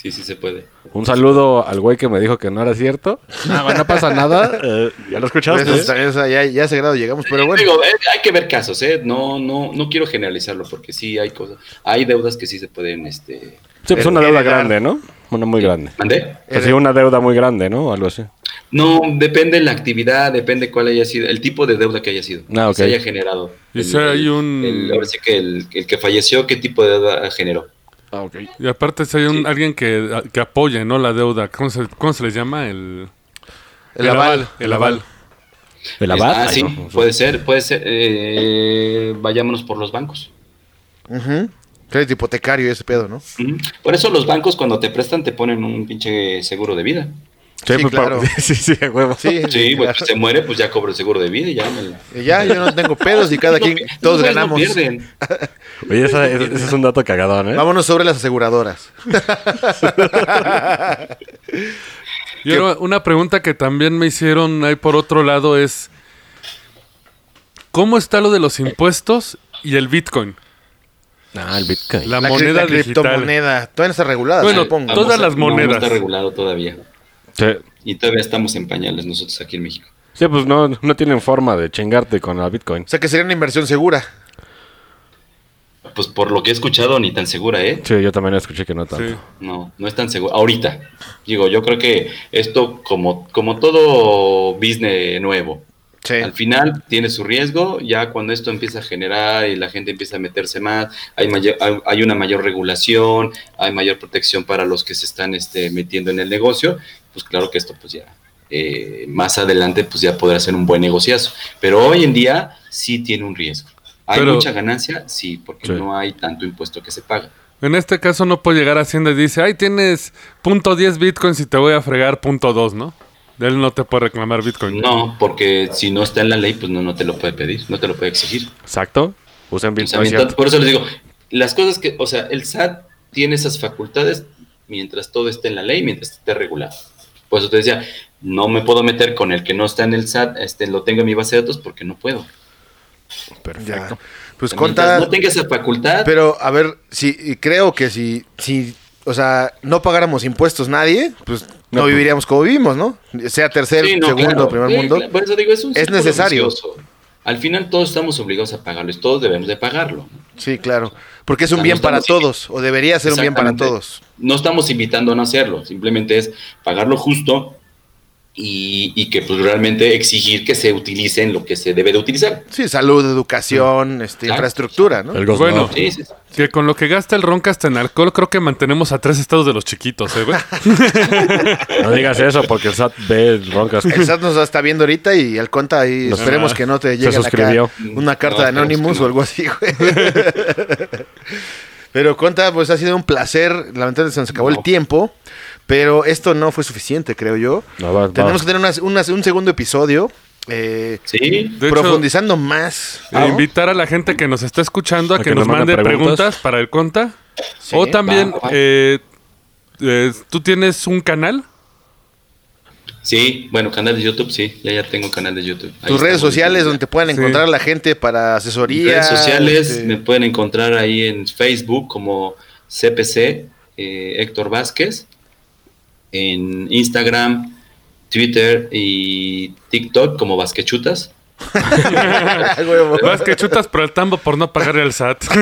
Sí, sí se puede. Un saludo al güey que me dijo que no era cierto. No, güey, no pasa nada. *laughs* Eh, ya lo escuchaste. Pues, también, o sea, ya, ya a ese grado llegamos, pero bueno. Digo, eh, hay que ver casos, ¿eh? No, no, no quiero generalizarlo porque sí hay cosas. Hay deudas que sí se pueden, este... Sí, pues una deuda Heredar. grande, ¿no? Una muy grande. ¿Mandé? Pues sí, una deuda muy grande, ¿no? Algo así. No, depende de la actividad, depende cuál haya sido, el tipo de deuda que haya sido, Ah, que ok. se haya generado. Y El- si hay un- el- ahora sí que el, el que falleció, ¿qué tipo de deuda generó? Ah, ok. Y aparte si hay un, Sí. alguien que, que apoye, ¿no? La deuda. ¿Cómo se, cómo se les llama? El, El aval. El aval. ¿El abad? Ah, Ay, sí, no. puede ser, puede ser. eh, vayámonos por los bancos. Ujú. Crédito hipotecario y ese pedo, ¿no? Por eso los bancos cuando te prestan te ponen un pinche seguro de vida. Sí, Sí, pues, claro. *laughs* sí, sí, a huevo. Sí, Sí, pues se muere, pues ya cobro el seguro de vida y ya me la- Y Ya, yo no tengo pedos y *laughs* cada No quien, todos no, no ganamos. pierden. *laughs* Oye, esa- ese es un dato cagadón, ¿eh? Vámonos sobre las aseguradoras. Y ahora, una pregunta que también me hicieron ahí por otro lado es, ¿cómo está lo de los impuestos y el Bitcoin? Ah, el Bitcoin. La, La, moneda la digital. criptomoneda. Todavía no está regulada, Bueno, supongo. Todas las no, monedas. No está regulado todavía. Sí. Y todavía estamos en pañales nosotros aquí en México. Sí, pues no, no tienen forma de chingarte con la Bitcoin. O sea que sería una inversión segura. Pues por lo que he escuchado, ni tan segura, ¿eh? Sí, yo también escuché que no tanto. Sí. No, no es tan seguro. Ahorita, digo, yo creo que esto, como, como todo business nuevo, Sí. al final tiene su riesgo. Ya cuando esto empieza a generar y la gente empieza a meterse más, hay, mayor- hay, hay una mayor regulación, hay mayor protección para los que se están este, metiendo en el negocio. Pues claro que esto, pues ya eh, más adelante, pues ya podrá ser un buen negociazo. Pero hoy en día sí tiene un riesgo. ¿Hay Pero- mucha ganancia? Sí, porque Sí. no hay tanto impuesto que se paga. En este caso no puede llegar a Hacienda y dice, ay, tienes punto .10 bitcoins y te voy a fregar punto .2, ¿no? Él no te puede reclamar bitcoin. No, porque si no está en la ley, pues no, no te lo puede pedir, no te lo puede exigir. Exacto. Usen O sea, Bitcoin. por eso les digo, las cosas que, o sea, el SAT tiene esas facultades mientras todo esté en la ley, mientras esté regulado. Por eso te decía, no me puedo meter con el que no está en el SAT, este, lo tengo en mi base de datos porque no puedo. Perfecto. Ya. Pues conta. no tenga esa facultad, Pero, a ver, si y creo que si, si, o sea, no pagáramos impuestos nadie, pues no, No, viviríamos como vivimos, ¿no? Sea tercer, Sí, no, segundo, claro. primer Sí, mundo. claro, Por eso digo, es un Es necesario. vicioso. Al final todos estamos obligados a pagarlo, y todos debemos de pagarlo. Sí, claro. Porque es un O sea, bien no para todos, o debería ser un bien para todos. No estamos invitando a no hacerlo, simplemente es pagarlo justo y, y que pues realmente exigir que se utilice en lo que se debe de utilizar. Sí, salud, educación, este, Claro. infraestructura, ¿no? El Bueno. Dog. Sí, sí, sí. Que con lo que gasta el ronca hasta en alcohol, creo que mantenemos a tres estados de los chiquitos, ¿eh, güey? *laughs* No digas eso porque el SAT ve el Roncas. El SAT nos está viendo ahorita y el conta ahí, Nos- esperemos Ah, que no te se llegue acá una carta No, de Anonymous no. o algo así, güey. *laughs* Pero conta, pues ha sido un placer. Lamentablemente se nos acabó el tiempo, pero esto no fue suficiente, creo yo. No, va- va. Tenemos que tener unas- unas- un segundo episodio eh, Sí, De hecho, profundizando más. eh, ¿no? invitar a la gente que nos está escuchando a, A que, que nos nos mande preguntas. preguntas. para el conta. Sí, o también, va, va. eh, eh, ¿tú tienes un canal? sí, bueno, canal de YouTube, sí, ya ya tengo canal de YouTube. Ahí Tus redes sociales donde te puedan Sí. encontrar la gente para Mis asesoría. redes sociales este, me pueden encontrar ahí en Facebook como CPC eh, Héctor Vázquez, en Instagram, Twitter y TikTok como Vasquechutas. huevo. *laughs* Vas que chutas por el tambo por no pagarle al SAT. *laughs*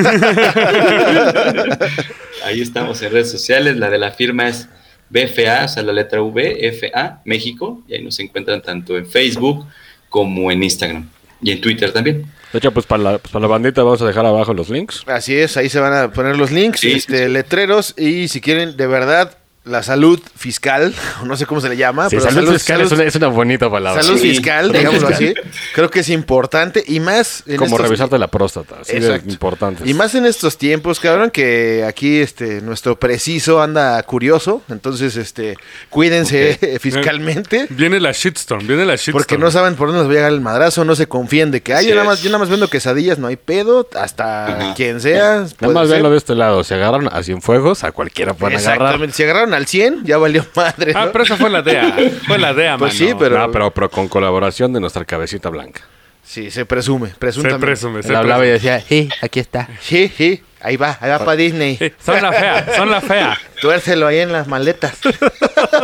Ahí estamos en redes sociales. La de la firma es BFA, o sea, la letra V, FA, México. Y ahí nos encuentran tanto en Facebook como en Instagram. Y en Twitter también. De hecho, pues para la, pues, para la bandita vamos a dejar abajo los links. Así es, ahí se van a poner los links, Sí, este, sí. letreros y si quieren de verdad la salud fiscal, *laughs* no sé cómo se le llama, Sí, pero salud, salud, fiscal salud- es, una, es una bonita palabra. salud Sí, fiscal, digámoslo así, creo que es importante y más en Como estos- revisarte la próstata. Exacto. importante. Y más en estos tiempos, cabrón, que aquí este nuestro preciso anda curioso, entonces este cuídense *laughs* fiscalmente. viene la shitstorm, viene la shitstorm. Porque no saben por dónde les va a llegar el madrazo, no se confíen de que, ay, yo nada, más, yo nada más vendo quesadillas, no hay pedo, hasta Ajá. quien sea. Nada más ser. de este lado. Si agarran a Cienfuegos, a cualquiera pueden agarrar. Exactamente, si agarraron al 100, ya valió madre. Ah, pero esa fue la DEA. Fue la DEA, *laughs* Pues mano. sí, pero- No, pero, pero con colaboración de nuestra cabecita blanca. Sí, se presume, Se presuntamente. presume, se Él hablaba y presume. decía, sí, aquí está. Sí, sí, ahí va, ahí va para Disney. Son la fea, son la fea. *laughs* Tuércelo ahí en las maletas. *laughs*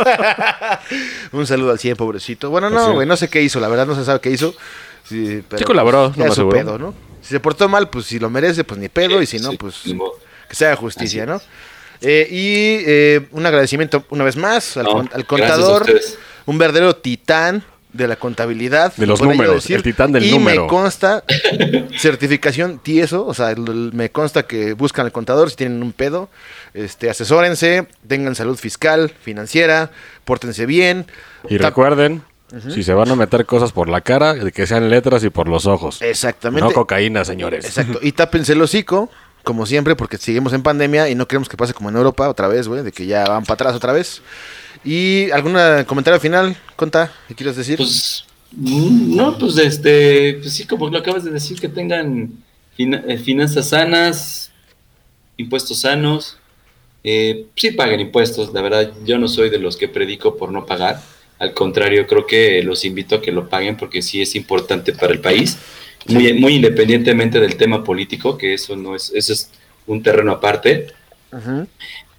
Un saludo al 100, pobrecito. Bueno, Pues no, sí. güey, no sé qué hizo, la verdad no se sabe qué hizo. Sí, pero, Sí colaboró, pues, no ya me es su aseguro. pedo, ¿no? Si se portó mal, pues si lo merece, pues ni pedo, y si no, pues que se haga justicia, Así ¿no? Eh, y eh, un agradecimiento una vez más al, No, contador, un verdadero titán de la contabilidad. De los números, el titán del y número. me consta, *laughs* certificación tieso, o sea, me consta que buscan al contador si tienen un pedo, este, asesórense, tengan salud fiscal, financiera, pórtense bien. Y recuerden, si se van a meter cosas por la cara, que sean letras y por los ojos. Exactamente. No cocaína, señores. Exacto. Y tápense el hocico, como siempre, porque seguimos en pandemia y no queremos que pase como en Europa otra vez, güey, de que ya van para atrás otra vez. ¿Y algún comentario final, Conta, qué quieres decir? Pues, no, pues este, pues sí, como lo acabas de decir, que tengan eh, finanzas sanas, impuestos sanos, eh, sí paguen impuestos, la verdad, yo no soy de los que predico por no pagar, al contrario, creo que los invito a que lo paguen porque sí es importante para el país, muy, muy independientemente del tema político, que eso no es, eso es un terreno aparte,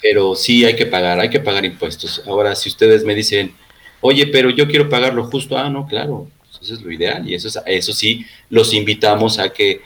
pero sí hay que pagar, hay que pagar impuestos. Ahora, si ustedes me dicen, oye, pero yo quiero pagar lo justo, ah, no, claro, pues eso es lo ideal y eso, es, eso sí, los invitamos a que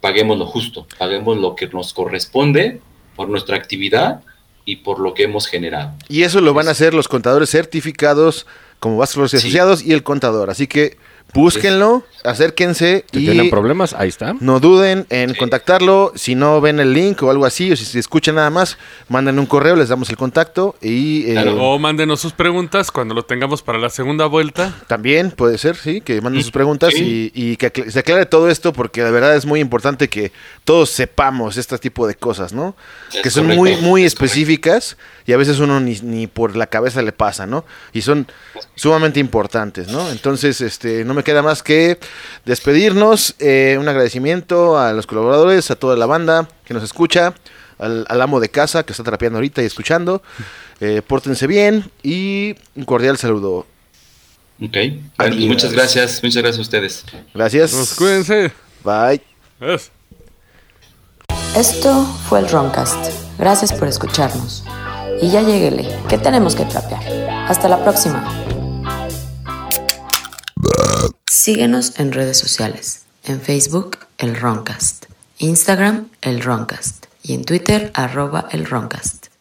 paguemos lo justo, paguemos lo que nos corresponde por nuestra actividad y por lo que hemos generado. Y eso lo van a hacer los contadores certificados como Vascos y Sí. Asociados y el contador. Así que búsquenlo, acérquense Si y tienen problemas, ahí está. no duden en contactarlo. Si no ven el link o algo así, o si se escuchan nada más, manden un correo, les damos el contacto y eh, Claro. O mándenos sus preguntas cuando lo tengamos para la segunda vuelta. También puede ser, sí, que manden Mm, sus preguntas sí. y, y que se aclare todo esto porque de verdad es muy importante que todos sepamos este tipo de cosas, ¿no? Es que son correcto, muy, muy es correcto. específicas y a veces uno ni, ni por la cabeza le pasa, ¿no? Y son sumamente importantes, ¿no? Entonces, este, no me queda más que despedirnos, eh, un agradecimiento a los colaboradores, a toda la banda que nos escucha, al, al amo de casa que está trapeando ahorita y escuchando. Eh, pórtense bien y un cordial saludo. Ok, Adiós. muchas gracias, muchas gracias a ustedes. Gracias. Pues cuídense. Bye. Esto fue el Roncast. Gracias por escucharnos. Y ya lleguele, que tenemos que trapear. Hasta la próxima. Síguenos en redes sociales. En Facebook, el Roncast. Instagram, el Roncast. Y en Twitter, arroba el Roncast.